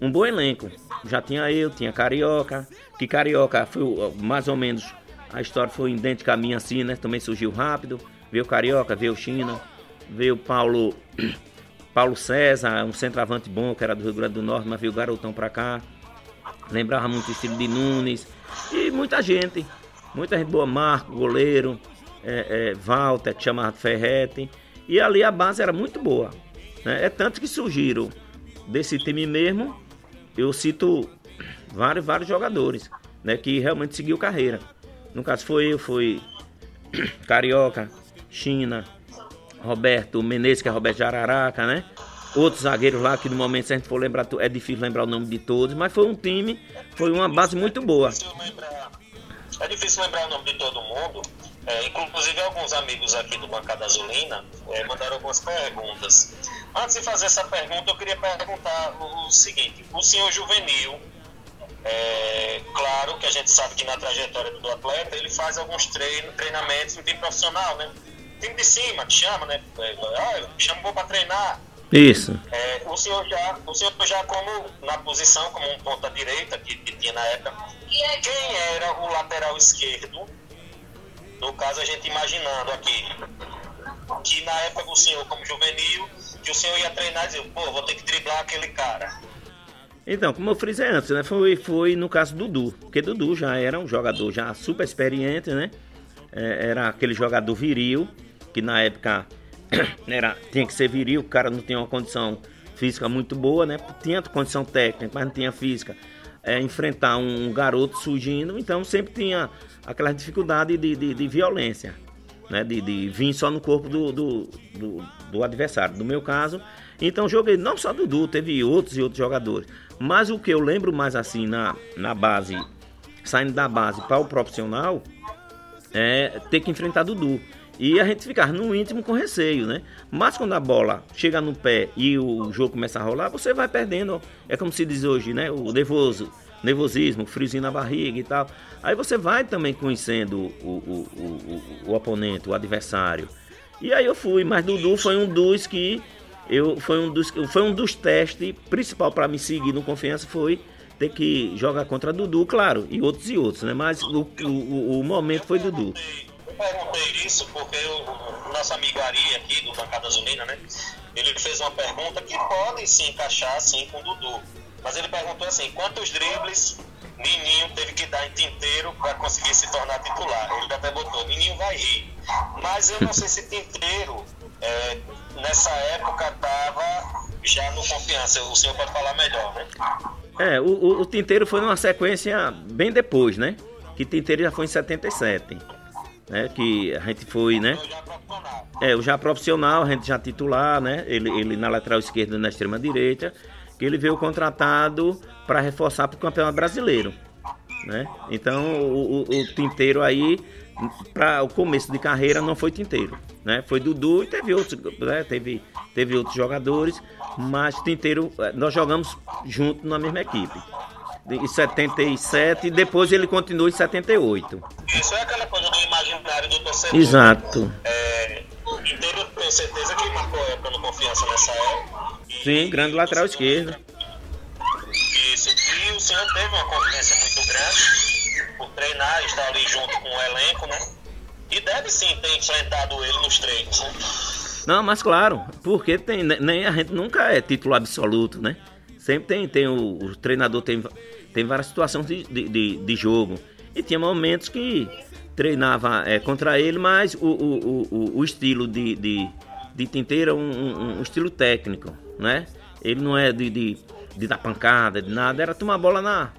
um bom elenco. Já tinha eu, tinha Carioca, que Carioca foi mais ou menos a história foi idêntica a minha assim, né? Também surgiu rápido. Veio Carioca, veio China, veio Paulo Paulo César, um centroavante bom que era do Rio Grande do Norte, mas veio garotão pra cá. Lembrava muito o estilo de Nunes e muita gente, muita gente boa, Marco, goleiro, é, é, Walter, que chamava Ferrete. E ali a base era muito boa. Né? É tanto que surgiram desse time mesmo, eu cito vários, vários jogadores né, que realmente seguiu carreira. No caso foi eu, foi Carioca, China, Roberto Menezes, que é Roberto Jararaca, né? Outros zagueiros lá que no momento, se a gente for lembrar, é difícil lembrar o nome de todos, mas foi um time, foi uma base muito boa. É difícil lembrar o nome de todo mundo, é, inclusive, alguns amigos aqui do Bancada Azulina é, mandaram algumas perguntas. Antes de fazer essa pergunta, eu queria perguntar o, seguinte: o senhor juvenil, é, claro que a gente sabe que na trajetória do atleta ele faz alguns treino, treinamentos no time profissional, né? Time de cima, te chama, né? Ah, chamou para treinar. Isso. É, o senhor já, o senhor já como na posição como um ponta direita que, que tinha na época, quem era o lateral esquerdo no caso, a gente imaginando aqui que na época do senhor, como juvenil, que o senhor ia treinar e dizer, pô, vou ter que driblar aquele cara. Então, como eu frisei antes, né? Foi, foi no caso do Dudu, porque Dudu já era um jogador já super experiente, né? É, era aquele jogador viril, que na época era, tinha que ser viril, o cara não tinha uma condição física muito boa, né? Tinha condição técnica, mas não tinha física. É, enfrentar um garoto surgindo, então sempre tinha aquela dificuldade de, de, de violência, né? De, de, vir só no corpo do, do, do, do, adversário. No meu caso, então joguei não só Dudu, teve outros e outros jogadores. Mas o que eu lembro mais assim na, na base, saindo da base para o profissional, é ter que enfrentar Dudu. E a gente ficar no íntimo com receio, né? Mas quando a bola chega no pé e o jogo começa a rolar, você vai perdendo. É como se diz hoje, né? O nervoso nervosismo, friozinho na barriga e tal. Aí você vai também conhecendo o, o, o, o, oponente, o adversário. E aí eu fui, mas Dudu foi um dos que eu foi um dos foi um dos testes principal para me seguir no confiança foi ter que jogar contra Dudu, claro, e outros e outros, né? Mas o, o, o momento foi Dudu. Eu perguntei isso porque o nosso amigo Ari aqui do Bancada Azulina, né? Ele fez uma pergunta que pode se encaixar assim com o Dudu. Mas ele perguntou assim: quantos dribles Nininho teve que dar em tinteiro para conseguir se tornar titular? Ele até botou: Nininho vai rir. Mas eu não sei se tinteiro é, nessa época estava já no confiança. O senhor pode falar melhor, né? É, o, o, o Tinteiro foi numa sequência bem depois, né? Que Tinteiro já foi em 77. Né, que a gente foi, né? É, o já profissional, a gente já titular, né? Ele, ele na lateral esquerda e na extrema direita ele veio contratado para reforçar para o campeonato brasileiro. Né? Então o, o, o tinteiro aí para o começo de carreira não foi tinteiro, né? Foi Dudu e teve outros, né? teve, teve outros jogadores, mas tinteiro eh, nós jogamos junto na mesma equipe. Em 77 e depois ele continuou em 78. Isso é aquela coisa do imaginário do torcedor. Exato. É, Tinteiro tenho certeza que marcou época no confiança nessa época. Sim, grande lateral esquerdo. Isso, e o senhor teve uma confiança muito grande por treinar, estar ali junto com o elenco, né? E deve sim ter enfrentado ele nos treinos, né? Não, mas claro, porque tem, nem a gente nunca é título absoluto, né? Sempre tem, tem o, o treinador tem tem várias situações de, de, de, de jogo. E tinha momentos que treinava é, contra ele, mas o, o, o, o estilo de, de, de tinteiro é um, um, um, estilo técnico, né? Ele não é de, de, de dar pancada, de nada, era tomar bola na,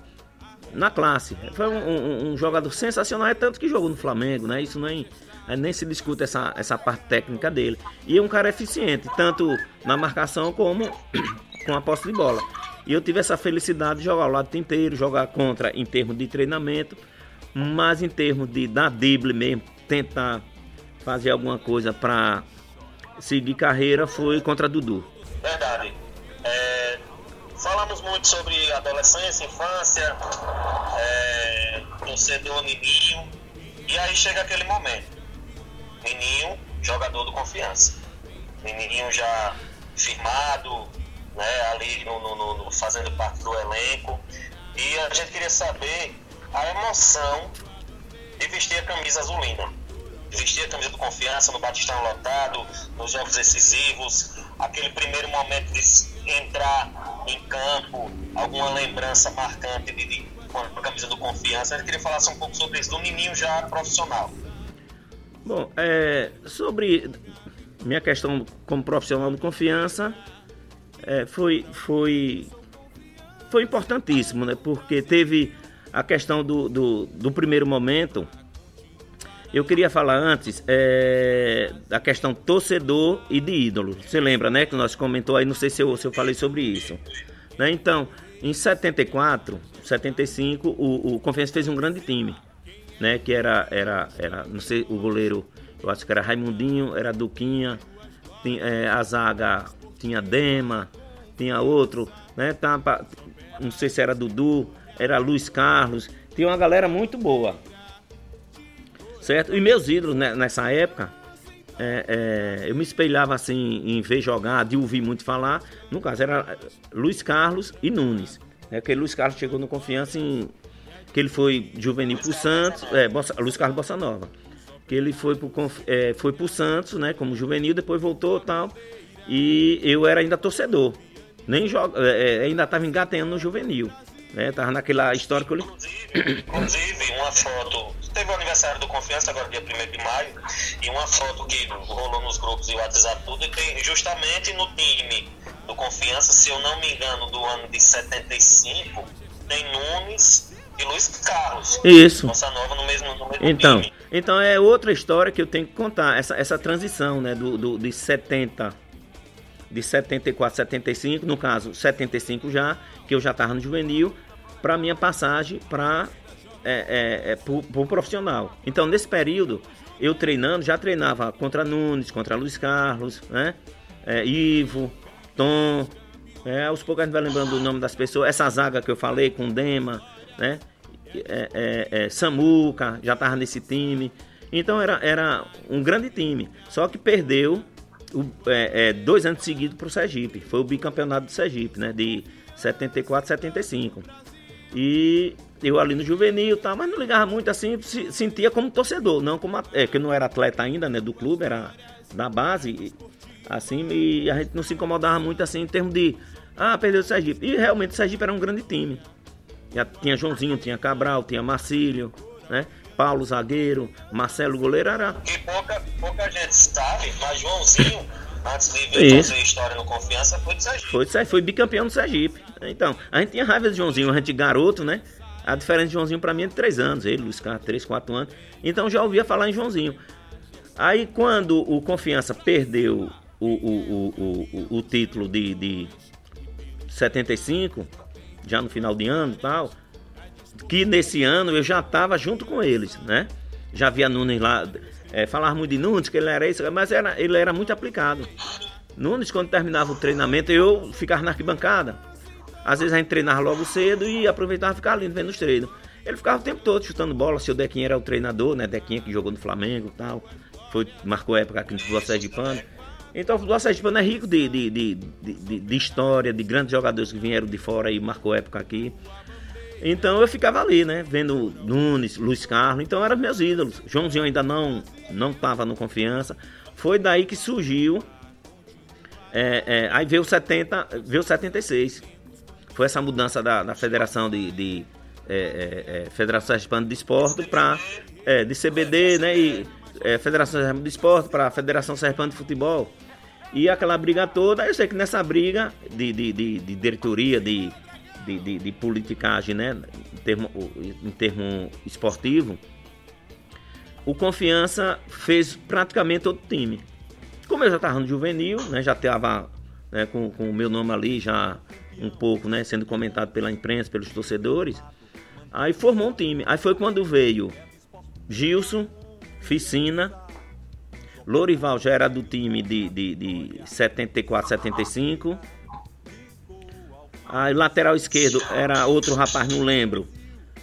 na classe. Foi um, um, jogador sensacional, é tanto que jogou no Flamengo, né? Isso nem, nem se discute essa, essa parte técnica dele. E é um cara eficiente, tanto na marcação como com a posse de bola. E eu tive essa felicidade de jogar ao lado inteiro, jogar contra em termos de treinamento, mas em termos de dar drible mesmo, tentar fazer alguma coisa para seguir carreira foi contra Dudu. Verdade. É, falamos muito sobre adolescência, infância, é, torcedor Nininho, e aí chega aquele momento. Nininho, jogador do confiança. Nininho já firmado, né, ali no, no, no, fazendo parte do elenco. E a gente queria saber a emoção de vestir a camisa azulina. Vestir a camisa do confiança no Batistão lotado, nos jogos decisivos, aquele primeiro momento de entrar em campo, alguma lembrança marcante de, de, com a camisa do confiança. Gente queria falar um pouco sobre isso, do Nininho já profissional. Bom, é, sobre minha questão como profissional de confiança, é, foi, foi, foi importantíssimo, né? Porque teve a questão do, do, do primeiro momento. Eu queria falar antes é, da questão torcedor e de ídolo. Você lembra, né? Que nós comentou aí, não sei se eu, se eu falei sobre isso. Né? Então, em 74, 75, o, o Confiança fez um grande time. Né? Que era, era, era, não sei, o goleiro, eu acho que era Raimundinho, era Duquinha, tinha, é, a zaga tinha Dema, tinha outro, né? Não sei se era Dudu, era Luiz Carlos, tinha uma galera muito boa. Certo? E meus ídolos né, nessa época, é, é, eu me espelhava assim em ver jogar, de ouvir muito falar. No caso, era Luiz Carlos e Nunes. Né, porque Luiz Carlos chegou no confiança em. que ele foi juvenil pro Santos, é, Bossa, Luiz Carlos Bossa Nova. Que ele foi pro, é, foi pro Santos, né, como juvenil, depois voltou e tal. E eu era ainda torcedor. Nem joga, é, é ainda estava engateando no juvenil. Né? Tava naquela história que eu inclusive, uma foto. Teve o aniversário do Confiança, agora dia 1 de maio, e uma foto que rolou nos grupos e WhatsApp tudo, e tem justamente no time do Confiança, se eu não me engano, do ano de 75, tem Nunes e Luiz Carlos. Isso. Nossa Nova no mesmo, no mesmo então, time. Então é outra história que eu tenho que contar, essa, essa transição, né, do, do, de 70 de 74, 75, no caso 75 já, que eu já estava no juvenil, para minha passagem para é, é, é, o profissional. Então nesse período eu treinando, já treinava contra Nunes, contra Luiz Carlos, né? É, Ivo, Tom, é, aos poucos a gente vai lembrando o nome das pessoas, essa zaga que eu falei com Dema, né? É, é, é Samuca, já estava nesse time. Então era, era um grande time. Só que perdeu o, é, dois anos seguidos para o Sergipe. Foi o bicampeonato do Sergipe, né? De 74, 75. E eu ali no juvenil, tá, mas não ligava muito assim, se, sentia como torcedor, não como é que eu não era atleta ainda, né, do clube, era da base, assim, e a gente não se incomodava muito assim em termos de ah, perdeu o Sergipe. E realmente o Sergipe era um grande time. Já tinha Joãozinho, tinha Cabral, tinha Marcílio, né? Paulo zagueiro, Marcelo goleiro era. E pouca, pouca gente sabe, mas Joãozinho, antes de vir Isso. fazer história no Confiança, foi de Sergipe. Foi, foi bicampeão do Sergipe. Então, a gente tinha raiva de Joãozinho, a gente garoto, né? A diferença de Joãozinho para mim é de 3 anos, ele, Luiz Carlos, 3, 4 anos. Então já ouvia falar em Joãozinho. Aí quando o Confiança perdeu o, o, o, o, o título de, de 75, já no final de ano e tal, que nesse ano eu já estava junto com eles, né? Já via Nunes lá, é, falar muito de Nunes, que ele era isso, mas era, ele era muito aplicado. Nunes, quando terminava o treinamento, eu ficava na arquibancada. Às vezes a gente treinava logo cedo e aproveitava ficar ali vendo os treinos. Ele ficava o tempo todo chutando bola, seu Dequinha era o treinador, né? Dequinha que jogou no Flamengo e tal. Foi, marcou época aqui no futebol sergipano. Então o futebol sergipano é rico de, de, de, de, de história, de grandes jogadores que vieram de fora e marcou época aqui. Então eu ficava ali, né? Vendo Nunes, Luiz Carlos, então eram meus ídolos. Joãozinho ainda não não estava no confiança. Foi daí que surgiu. É, é, aí veio o 70, veio o 76. Foi essa mudança da, da federação de, de é, é, é Federação de Esporte para é, de CBD, né? E é, Federação de Esporte para Federação Sergipana de Futebol. E aquela briga toda, eu sei que nessa briga de, de, de, de diretoria, de, de, de, de, politicagem, né? Em termo, em termo esportivo, o Confiança fez praticamente todo o time. Como eu já estava no juvenil, né? Já estava né, com, com o meu nome ali já um pouco, né, sendo comentado pela imprensa, pelos torcedores. Aí formou um time. Aí foi quando veio Gilson, Ficina, Lorival já era do time de, de, de 74, 75. Aí lateral esquerdo era outro rapaz, não lembro.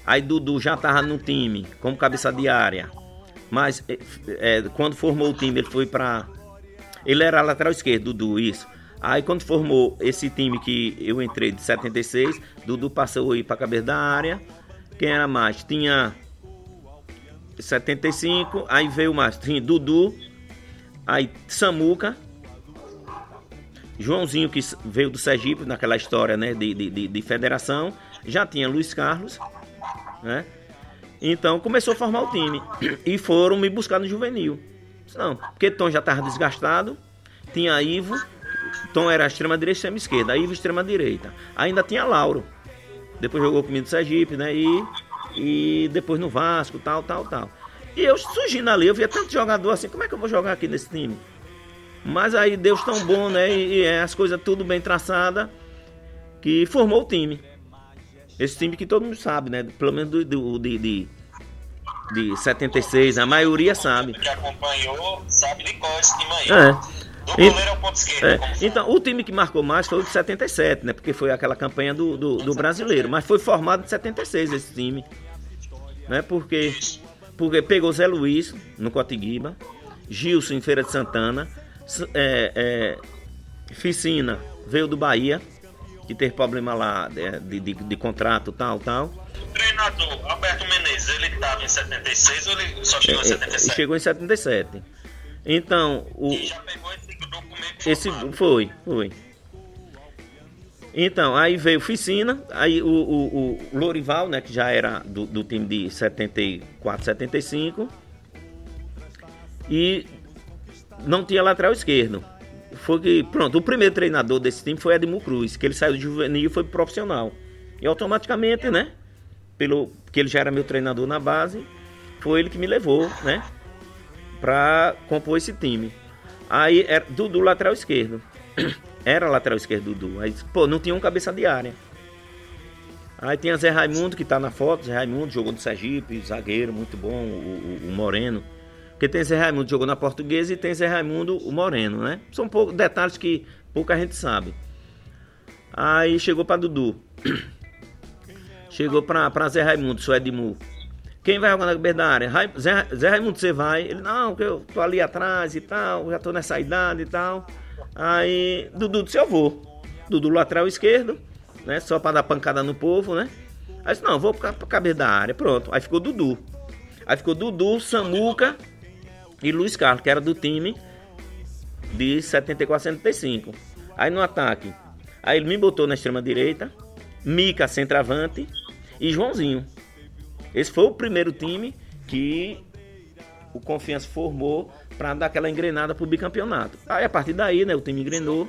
Aí Dudu já tava no time, como cabeça de área. Mas é, quando formou o time, ele foi para Ele era lateral esquerdo, Dudu, isso. Aí quando formou esse time que eu entrei de 76, Dudu passou aí para cabeça da área. Quem era mais? Tinha 75, aí veio mais, tinha Dudu, aí Samuca, Joãozinho que veio do Sergipe naquela história né, de, de, de federação, já tinha Luiz Carlos, né? Então começou a formar o time e foram me buscar no juvenil. Não, porque Tom já estava desgastado, tinha Ivo Tom era extrema-direita e extrema-esquerda. Ivo extrema-direita. Ainda tinha Lauro. Depois jogou comigo no Sergipe, né? E, e depois no Vasco, tal, tal, tal. E eu surgindo ali, eu via tanto jogador assim, como é que eu vou jogar aqui nesse time? Mas aí Deus tão bom, né? E, e é, as coisas tudo bem traçada que formou o time. Esse time que todo mundo sabe, né? Pelo menos do, do de, de, de 76, a maioria sabe. Que acompanhou, sabe de qual esse time aí. É. Do goleiro ao ponto esquerdo. É, então, o time que marcou mais foi o de 77, né? Porque foi aquela campanha do, do, do brasileiro. Mas foi formado em 76 esse time. Né? Porque, porque pegou Zé Luiz no Cotiguiba, Gilson em Feira de Santana, é, é, Ficina veio do Bahia, que teve problema lá é, de, de, de contrato, tal, tal. O treinador Alberto Menezes, ele estava em 76 ou ele só chegou em 77? É, é, chegou em 77. Então, o. E já pegou esse documento esse Foi, foi. Então, aí veio Ficina, aí o, o, o Lorival, né, que já era do, do time de 74, 75. E não tinha lateral esquerdo. Foi que, pronto, o primeiro treinador desse time foi Edmo Cruz, que ele saiu do juvenil e foi pro profissional. E automaticamente, né, pelo que ele já era meu treinador na base, foi ele que me levou, né, para compor esse time. Aí era Dudu lateral esquerdo. Era lateral esquerdo Dudu. Aí, pô, não tinha um cabeça de área. Aí tinha Zé Raimundo que tá na foto, Zé Raimundo jogou no Sergipe, zagueiro, muito bom, o, o, o Moreno. Porque tem Zé Raimundo que jogou na Portuguesa e tem Zé Raimundo o Moreno, né? São poucos detalhes que pouca gente sabe. Aí chegou para Dudu. Chegou para Zé Raimundo, sou Edmu. Quem vai jogar na cabeça da área? Zé, Zé Raimundo, você vai? Ele, não, que eu tô ali atrás e tal, já tô nessa idade e tal. Aí, Dudu disse, eu vou. Dudu lateral esquerdo, né? Só pra dar pancada no povo, né? Aí disse, não, vou pra, pra cabeça da área. Pronto. Aí ficou Dudu. Aí ficou Dudu, Samuca e Luiz Carlos, que era do time de 74 75. Aí no ataque, aí ele me botou na extrema direita, Mica centroavante e Joãozinho. Esse foi o primeiro time que o Confiança formou para dar aquela engrenada pro bicampeonato. Aí a partir daí, né, o time engrenou.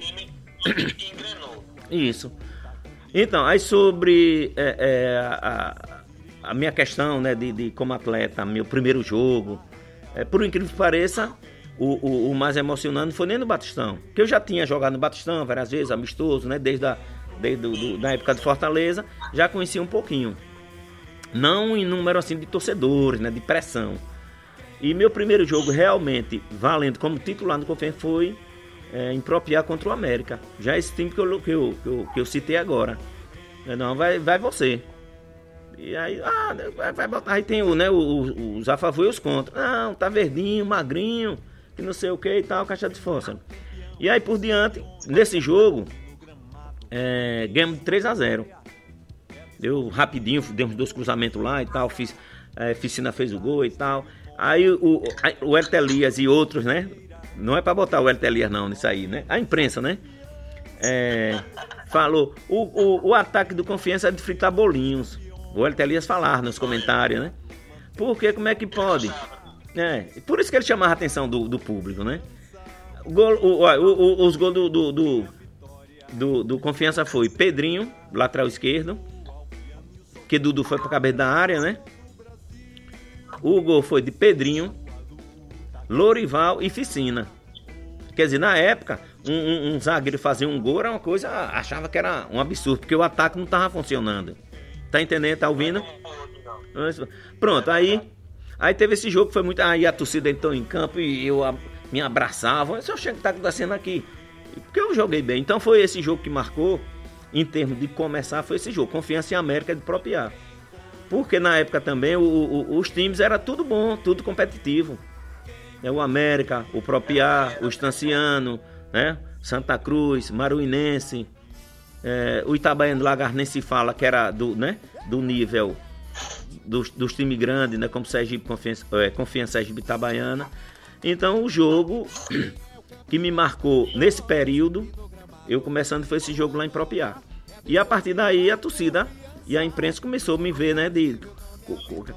Isso. Então, aí sobre é, é, a, a, minha questão, né, de, de, como atleta, meu primeiro jogo, é, por incrível que pareça, o, o, o, mais emocionante foi nem no Batistão, que eu já tinha jogado no Batistão várias vezes, amistoso, né, desde a desde do, do, da época de Fortaleza, já conhecia um pouquinho. Não em número assim de torcedores, né, de pressão. E meu primeiro jogo realmente valendo como titular no Confiança foi é, impropriar contra o América. Já esse time que eu, que eu, que eu, que eu citei agora. Não, vai, vai você. E aí, ah, vai, vai botar. Aí tem o, né, os, a favor e os contra. Não, tá verdinho, magrinho, que não sei o que e tal, caixa de fósforo. E aí por diante, nesse jogo, é, ganhamos 3 a 0 Deu rapidinho, demos dois cruzamentos lá e tal. Fiz, é, Ficina fez o gol e tal. Aí o, o Elton Elias e outros, né? Não é para botar o Elton Elias não nisso aí, né? A imprensa, né? é, falou, o, o, o, ataque do Confiança é de fritar bolinhos. O Elton Elias falar nos comentários, né? Porque como é que pode? É, por isso que ele chamava a atenção do, do público, né? Gol, o, os gols do, do, do, do, do Confiança foi Pedrinho, lateral esquerdo, que Dudu foi para cabeça da área, né? O gol foi de Pedrinho, Lorival e Ficina. Quer dizer, na época, um, um, um, zagueiro fazer um gol era uma coisa, achava que era um absurdo, porque o ataque não estava funcionando. Tá entendendo? Tá ouvindo? Pronto, aí aí teve esse jogo que foi muito. Aí a torcida entrou em campo e eu a, me abraçava. Eu achei que tá acontecendo aqui. Porque eu joguei bem. Então foi esse jogo que marcou, em termos de começar, foi esse jogo. Confiança em América de propriar. Porque na época também o, o, os times era tudo bom, tudo competitivo né, o América, o Propiar, o Estanciano, né, Santa Cruz, Maruinense, é, o Itabaiano Lagar nem se fala que era do, né, do nível dos, dos times grandes, né, como Sergipe, Confiança, é, Confiança Sergipe Itabaiana. Então o jogo que me marcou nesse período, eu começando foi esse jogo lá em Propiar. E a partir daí a torcida e a imprensa começou a me ver, né, de,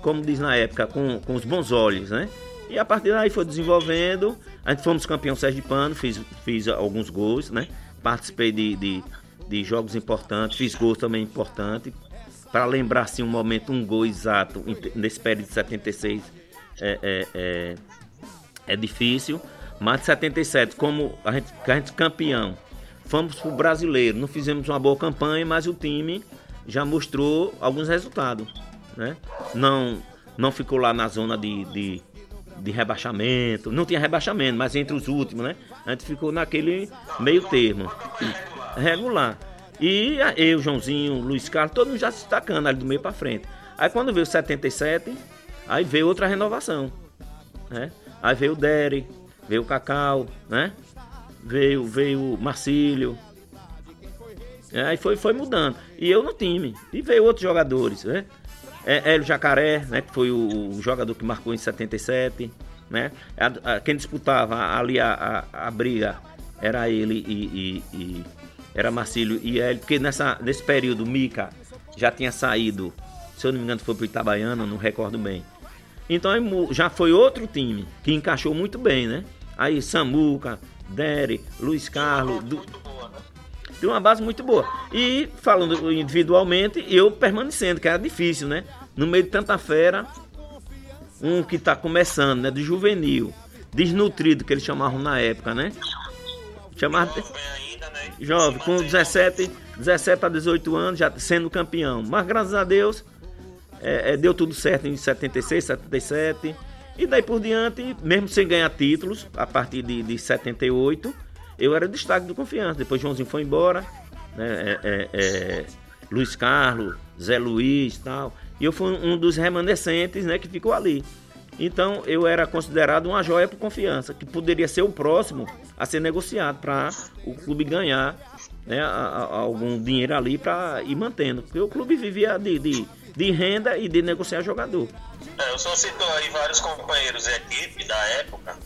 como diz na época, com, com os bons olhos, né? E a partir daí foi desenvolvendo. A gente fomos campeão Pano, fiz, fiz alguns gols, né? Participei de, de, de jogos importantes, fiz gols também importantes. Para lembrar assim, um momento, um gol exato nesse período de 76 é, é, é, é difícil. Mas de 77, como a gente, a gente campeão, fomos pro brasileiro, não fizemos uma boa campanha, mas o time já mostrou alguns resultados. Né? Não, não ficou lá na zona de, de de rebaixamento. Não tinha rebaixamento, mas entre os últimos, né? A gente ficou naquele meio termo. Regular. E eu, Joãozinho, Luiz Carlos, todo mundo já se destacando ali do meio para frente. Aí quando veio 77, aí veio outra renovação. Né? Aí veio o Derry, veio o Cacau, né? Veio, veio Marcílio. Aí foi, foi mudando. E eu no time. E veio outros jogadores, né? É, Hélio Jacaré, né, que foi o, o, jogador que marcou em 77, né? A, a, quem disputava ali a, a, a, briga era ele e, e, e era Marcílio e Hélio, porque nessa, nesse período Mica já tinha saído, se eu não me engano foi pro Itabaiana, não recordo bem. Então já foi outro time que encaixou muito bem, né? Aí Samuca, Dere, Luiz Carlos, do, tem uma base muito boa. E falando individualmente, eu permanecendo, que era difícil, né? No meio de tanta fera, um que está começando, né? Do juvenil, desnutrido, que eles chamavam na época, né? Chamava. Jovem, com 17, 17 a 18 anos, já sendo campeão. Mas graças a Deus, é, é, deu tudo certo em 76, 77. E daí por diante, mesmo sem ganhar títulos, a partir de, de 78, eu era destaque do Confiança. Depois Joãozinho foi embora, né? É, é, é, Luiz Carlos, Zé Luiz tal. E eu fui um dos remanescentes né, que ficou ali. Então eu era considerado uma joia por confiança, que poderia ser o próximo a ser negociado para o clube ganhar né, a, a, algum dinheiro ali para ir mantendo. Porque o clube vivia de, de, de renda e de negociar jogador. É, o senhor citou aí vários companheiros de equipe da época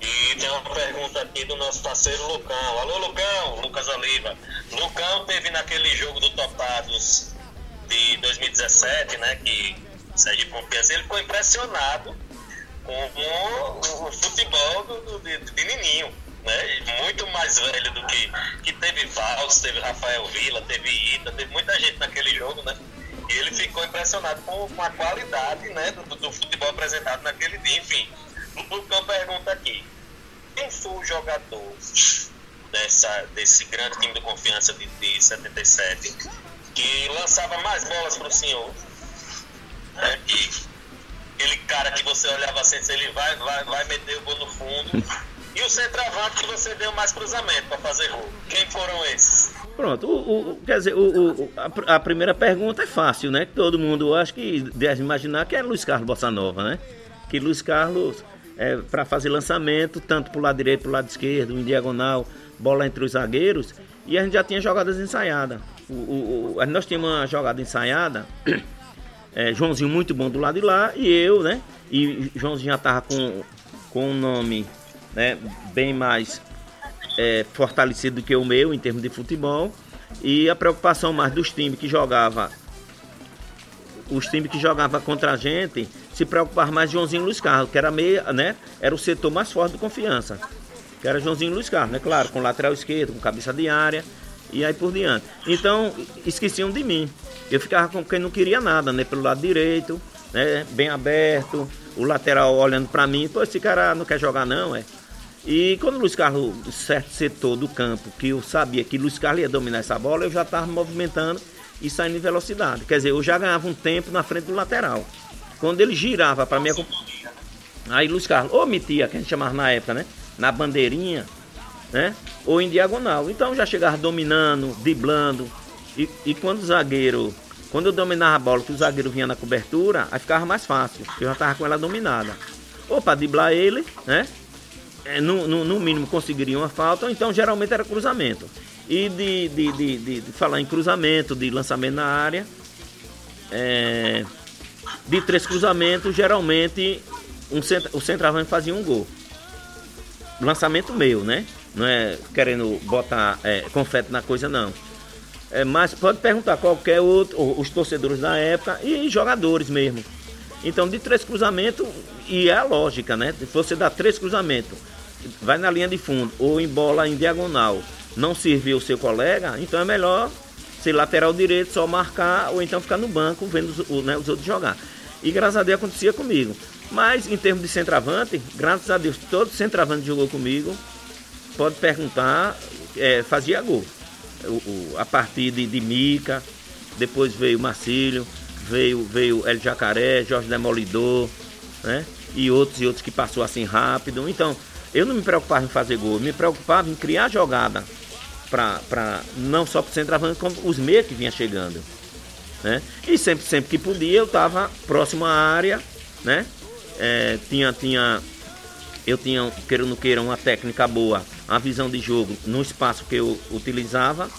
e tem uma pergunta aqui do nosso parceiro Lucão. Alô, Lucão, Lucas Oliva. Lucão teve naquele jogo do Topados de 2017, né? Que Sérgio Confiança, ele ficou impressionado com o, futebol do, de, de. Né? Muito mais velho do que. Que teve Valls, teve Rafael Vila, teve Ita, teve muita gente naquele jogo, né? Ele ficou impressionado com, com a qualidade né, do, do futebol apresentado naquele dia. Enfim, o Lucão pergunta aqui: quem foi o jogador dessa, desse grande time de confiança de, de 77 que lançava mais bolas para o senhor? Né? Que, aquele cara que você olhava assim, ele vai, vai, vai meter o gol no fundo. E o centroavante que você deu mais cruzamento para fazer gol. Quem foram esses? Pronto, o, o, quer dizer, o, a, a, primeira pergunta é fácil, né? Todo mundo acho que deve imaginar que é Luiz Carlos Bossa Nova, né? Que Luiz Carlos é, para fazer lançamento, tanto para o lado direito, para o lado esquerdo, em diagonal, bola entre os zagueiros. E a gente já tinha jogadas ensaiadas. O, o, o, nós tínhamos uma jogada ensaiada, é, Joãozinho muito bom do lado de lá, e eu, né? E Joãozinho já estava com, com um nome né, bem mais é, fortalecido do que o meu em termos de futebol. E a preocupação mais dos times que jogava os times que jogavam contra a gente se preocupavam mais Joãozinho Luiz Carlos, que era meia, né? Era o setor mais forte de confiança. Que era Joãozinho Luiz Carlos, né? Claro, com lateral esquerdo, com cabeça de área e aí por diante. Então, esqueciam de mim. Eu ficava com quem não queria nada, né? Pelo lado direito, né? Bem aberto, o lateral olhando para mim, pô, esse cara não quer jogar não, é. E quando o Luiz Carlos, certo setor do campo, que eu sabia que o Luiz Carlos ia dominar essa bola, eu já estava movimentando e saindo em velocidade. Quer dizer, eu já ganhava um tempo na frente do lateral. Quando ele girava para minha. Aí Luiz Carlos, ou metia, que a gente chamava na época, né? Na bandeirinha, né? Ou em diagonal. Então já chegava dominando, driblando. E, e quando o zagueiro. Quando eu dominava a bola, que o zagueiro vinha na cobertura, aí ficava mais fácil, eu já estava com ela dominada. Ou para driblar ele, né? É, no, no, no, mínimo conseguiria uma falta, ou então geralmente era cruzamento. E de, de, de, de, de falar em cruzamento, de lançamento na área, é, de três cruzamentos, geralmente um o centroavante fazia um gol. Lançamento meu, né? Não é querendo botar é, confete na coisa, não. É, mas pode perguntar qualquer outro, os torcedores da época e jogadores mesmo. Então, de três cruzamentos, e é a lógica, né? Se você dá três cruzamentos, vai na linha de fundo ou em bola em diagonal, não serviu o seu colega, então é melhor ser lateral direito, só marcar ou então ficar no banco vendo os, né, os outros jogar. E graças a Deus acontecia comigo. Mas em termos de centroavante, graças a Deus, todo centroavante jogou comigo. Pode perguntar, é, fazia gol. O, o, a partir de, de Mica, depois veio Marcílio, veio, veio El Jacaré, Jorge Demolidor, né? E outros e outros que passou assim rápido. Então, eu não me preocupava em fazer gol, me preocupava em criar jogada para não só para o centroavante, como os meios que vinha chegando. Né? E sempre, sempre que podia, eu estava próximo à área, né? É, tinha, tinha, eu tinha, queira ou não queira, uma técnica boa, a visão de jogo no espaço que eu utilizava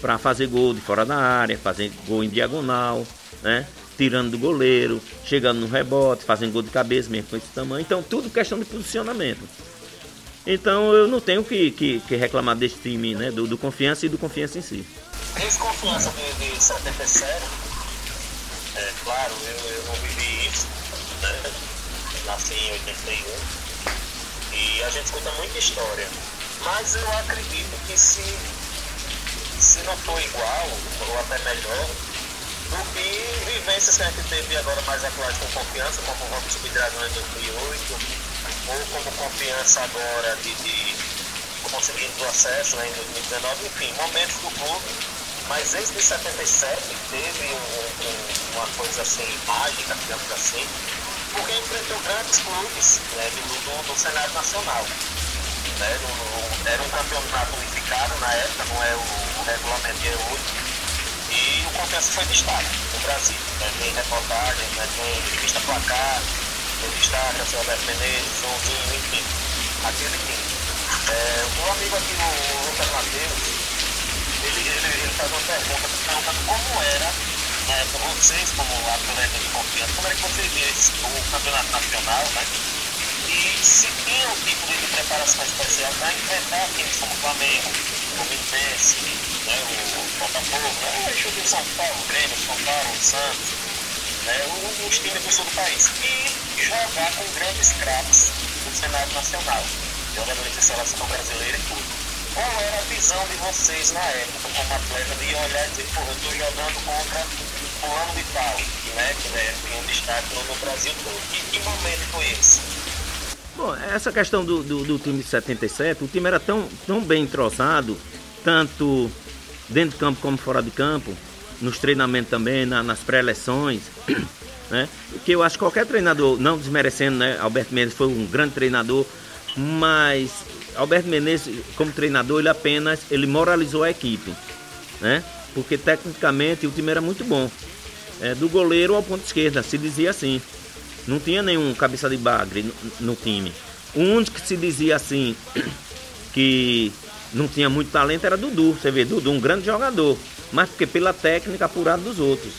para fazer gol de fora da área, fazer gol em diagonal, né? Tirando do goleiro, chegando no rebote, fazendo gol de cabeça mesmo com esse tamanho. Então, tudo questão de posicionamento. Então eu não tenho que, que, que reclamar desse time, né? Do, do, confiança e do confiança em si. Esse confiança de, de 77, é claro, eu, eu não vivi isso, né? Nasci em 81 e a gente escuta muita história. Mas eu acredito que se, se não for igual, ou até melhor, do que vivências que a gente teve agora mais atuais com confiança, como o Rock Subdragão em 2008, ou como confiança agora de, de conseguindo o acesso né, em 2019, enfim, momentos do clube. Mas desde 77 teve um, um, uma coisa assim mágica, digamos assim, porque enfrentou grandes clubes né, do, do, do cenário nacional. Né, era um campeonato unificado na época, não é o, o regulamento de hoje. E o Confiança foi destaque no Brasil. Né, tem reportagem, né, tem revista placar, eu destaque, seu Alberto Menezes, Joãozinho, enfim, aquele time. É, um amigo aqui, o Lucas Matheus, ele, ele, ele faz uma pergunta perguntando como era, né, vocês como atleta de confiança, como era que vocês viam o campeonato nacional, né? E se tinha um tipo de preparação especial para enfrentar times como o Flamengo, o Fluminense, né, o Botafogo, né, o eixo São Paulo, o Grêmio, São Paulo, o Santos, né, os times do sul do país. E jogar com grandes craques do cenário nacional, jogadores de seleção brasileira e tudo. Qual era a visão de vocês na época, como atleta, de olhar e dizer, pô, eu estou jogando contra fulano de tal, né, que né, tem um destaque no, no Brasil todo. E que momento foi esse? Bom, essa questão do, do, do, time de 77, o time era tão, tão bem entrosado, tanto dentro de campo como fora de campo, nos treinamentos também, na, nas pré-eleções, né? Que eu acho que qualquer treinador, não desmerecendo, né? Alberto Menezes foi um grande treinador, mas Alberto Menezes, como treinador, ele apenas ele moralizou a equipe, né? Porque tecnicamente o time era muito bom. É, do goleiro ao ponto esquerda, se dizia assim. Não tinha nenhum cabeça de bagre no, no time. O único que se dizia assim, que não tinha muito talento, era Dudu. Você vê, Dudu, um grande jogador mas porque pela técnica apurada dos outros.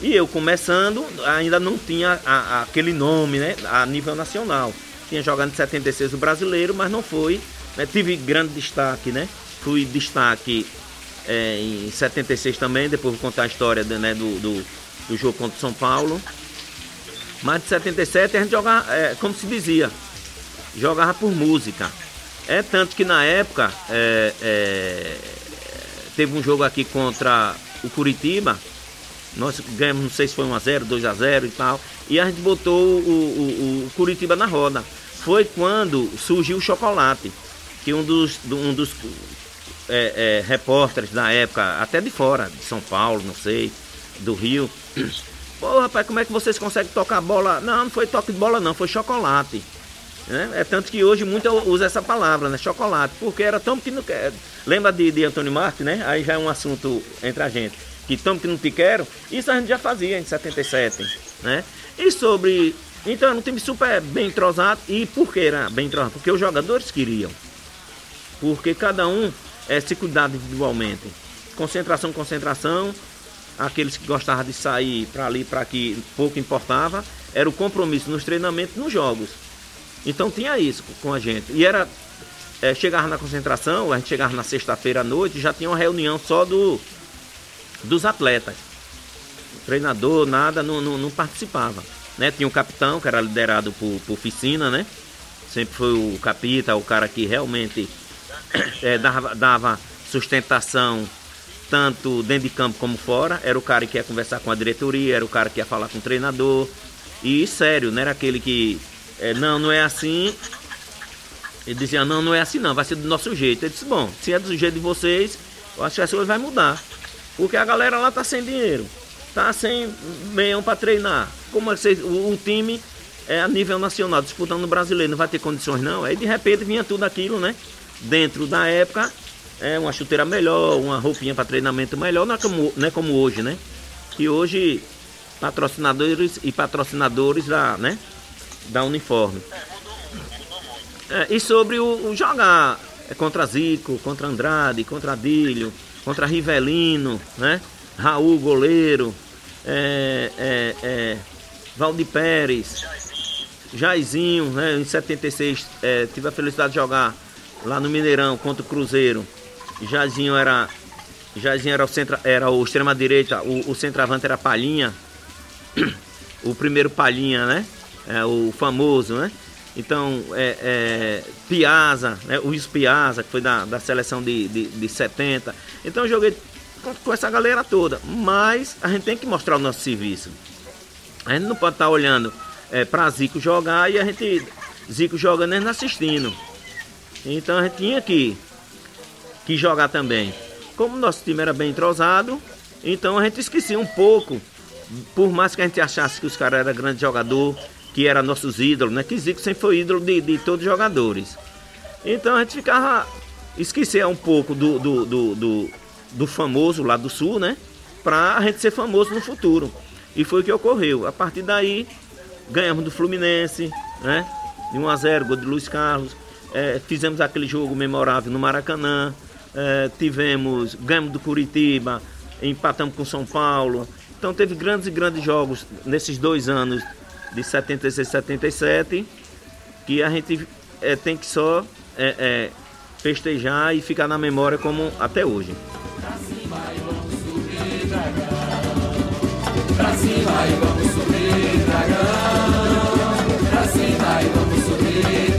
E eu começando, ainda não tinha a, a, aquele nome né, a nível nacional. Tinha jogado em 76 o brasileiro, mas não foi Né? Tive grande destaque, né? Fui destaque é, em 76 também, depois vou contar a história né, do, do, do, jogo contra o São Paulo. Mas de 77 a gente jogava, é, como se dizia, jogava por música. É tanto que na época é, é, teve um jogo aqui contra o Curitiba. Nós ganhamos, não sei se foi 1x0, 2x0 e tal. E a gente botou o, o, o Curitiba na roda. Foi quando surgiu o chocolate. Que um dos, um dos é, é, repórteres da época, até de fora, de São Paulo, não sei, do Rio. Pô, rapaz, como é que vocês conseguem tocar bola? Não, não foi toque de bola, não, foi chocolate. Né? É tanto que hoje muito usa essa palavra, né? Chocolate, porque era tão pequeno. Lembra de, de Antônio Marques, né? Aí já é um assunto entre a gente. Que tão que não te quero, isso a gente já fazia em 77, né? E sobre. Então era um time super bem entrosado. E por que era bem entrosado? Porque os jogadores queriam. Porque cada um é, se cuidar individualmente. Concentração, concentração. Aqueles que gostavam de sair para ali, para aqui, pouco importava. Era o compromisso nos treinamentos, nos jogos. Então tinha isso com a gente. E era. É, chegava na concentração, a gente chegava na sexta-feira à noite, já tinha uma reunião só do, dos atletas. O treinador, nada, não, não, não participava. Né? Tinha o capitão, que era liderado por, por Oficina, né? Sempre foi o capita, o cara que realmente é, dava, dava sustentação tanto dentro de campo como fora. Era o cara que ia conversar com a diretoria, era o cara que ia falar com o treinador. E sério, não era aquele que. É, não, não é assim. Ele dizia, não, não é assim não, vai ser do nosso jeito. Ele disse, bom, se é do jeito de vocês, eu acho que a coisa vai mudar. Porque a galera lá tá sem dinheiro, tá sem meião para treinar. Como é vocês, o, o, time é a nível nacional, disputando o brasileiro, não vai ter condições não. Aí de repente vinha tudo aquilo, né? dentro da época, é uma chuteira melhor, uma roupinha para treinamento melhor, não é como, não é como hoje, né? Que hoje patrocinadores e patrocinadores da, né, da uniforme. É, e sobre o, o jogar é, contra Zico, contra Andrade, contra Adílio, contra Rivelino, né? Raul, goleiro, é, é, é, Valdir Pérez, Jairzinho, né? Em 76 é, tive a felicidade de jogar lá no Mineirão contra o Cruzeiro. Jazinho era Jazinho era o centro, era o extrema direita, o, o centroavante era Palhinha. O primeiro Palhinha, né? É, o famoso, né? Então, é, é, Piazza, né? o Luiz Piazza, que foi da, da seleção de, de, de 70. Então, eu joguei com, com, essa galera toda. Mas a gente tem que mostrar o nosso serviço. A gente não pode estar tá olhando é, para Zico jogar e a gente, Zico jogando e assistindo. Então a gente tinha que, que jogar também. Como nosso time era bem entrosado, então a gente esquecia um pouco. Por mais que a gente achasse que os caras eram grande jogador, que eram nossos ídolos, né? Que Zico sempre foi ídolo de, de todos os jogadores. Então a gente ficava. Esquecer um pouco do, do, do, do, do famoso lá do sul, né? Pra a gente ser famoso no futuro. E foi o que ocorreu. A partir daí, ganhamos do Fluminense, né? De 1 a 0 gol de Luiz Carlos é, fizemos aquele jogo memorável no Maracanã, é, tivemos, ganhamos do Curitiba, empatamos com São Paulo. Então teve grandes e grandes jogos nesses dois anos de 76 77, que a gente é, tem que só é, é, festejar e ficar na memória como até hoje. Pra cima e vamos subir, dragão. Pra cima e vamos subir, dragão. Pra cima e vamos subir.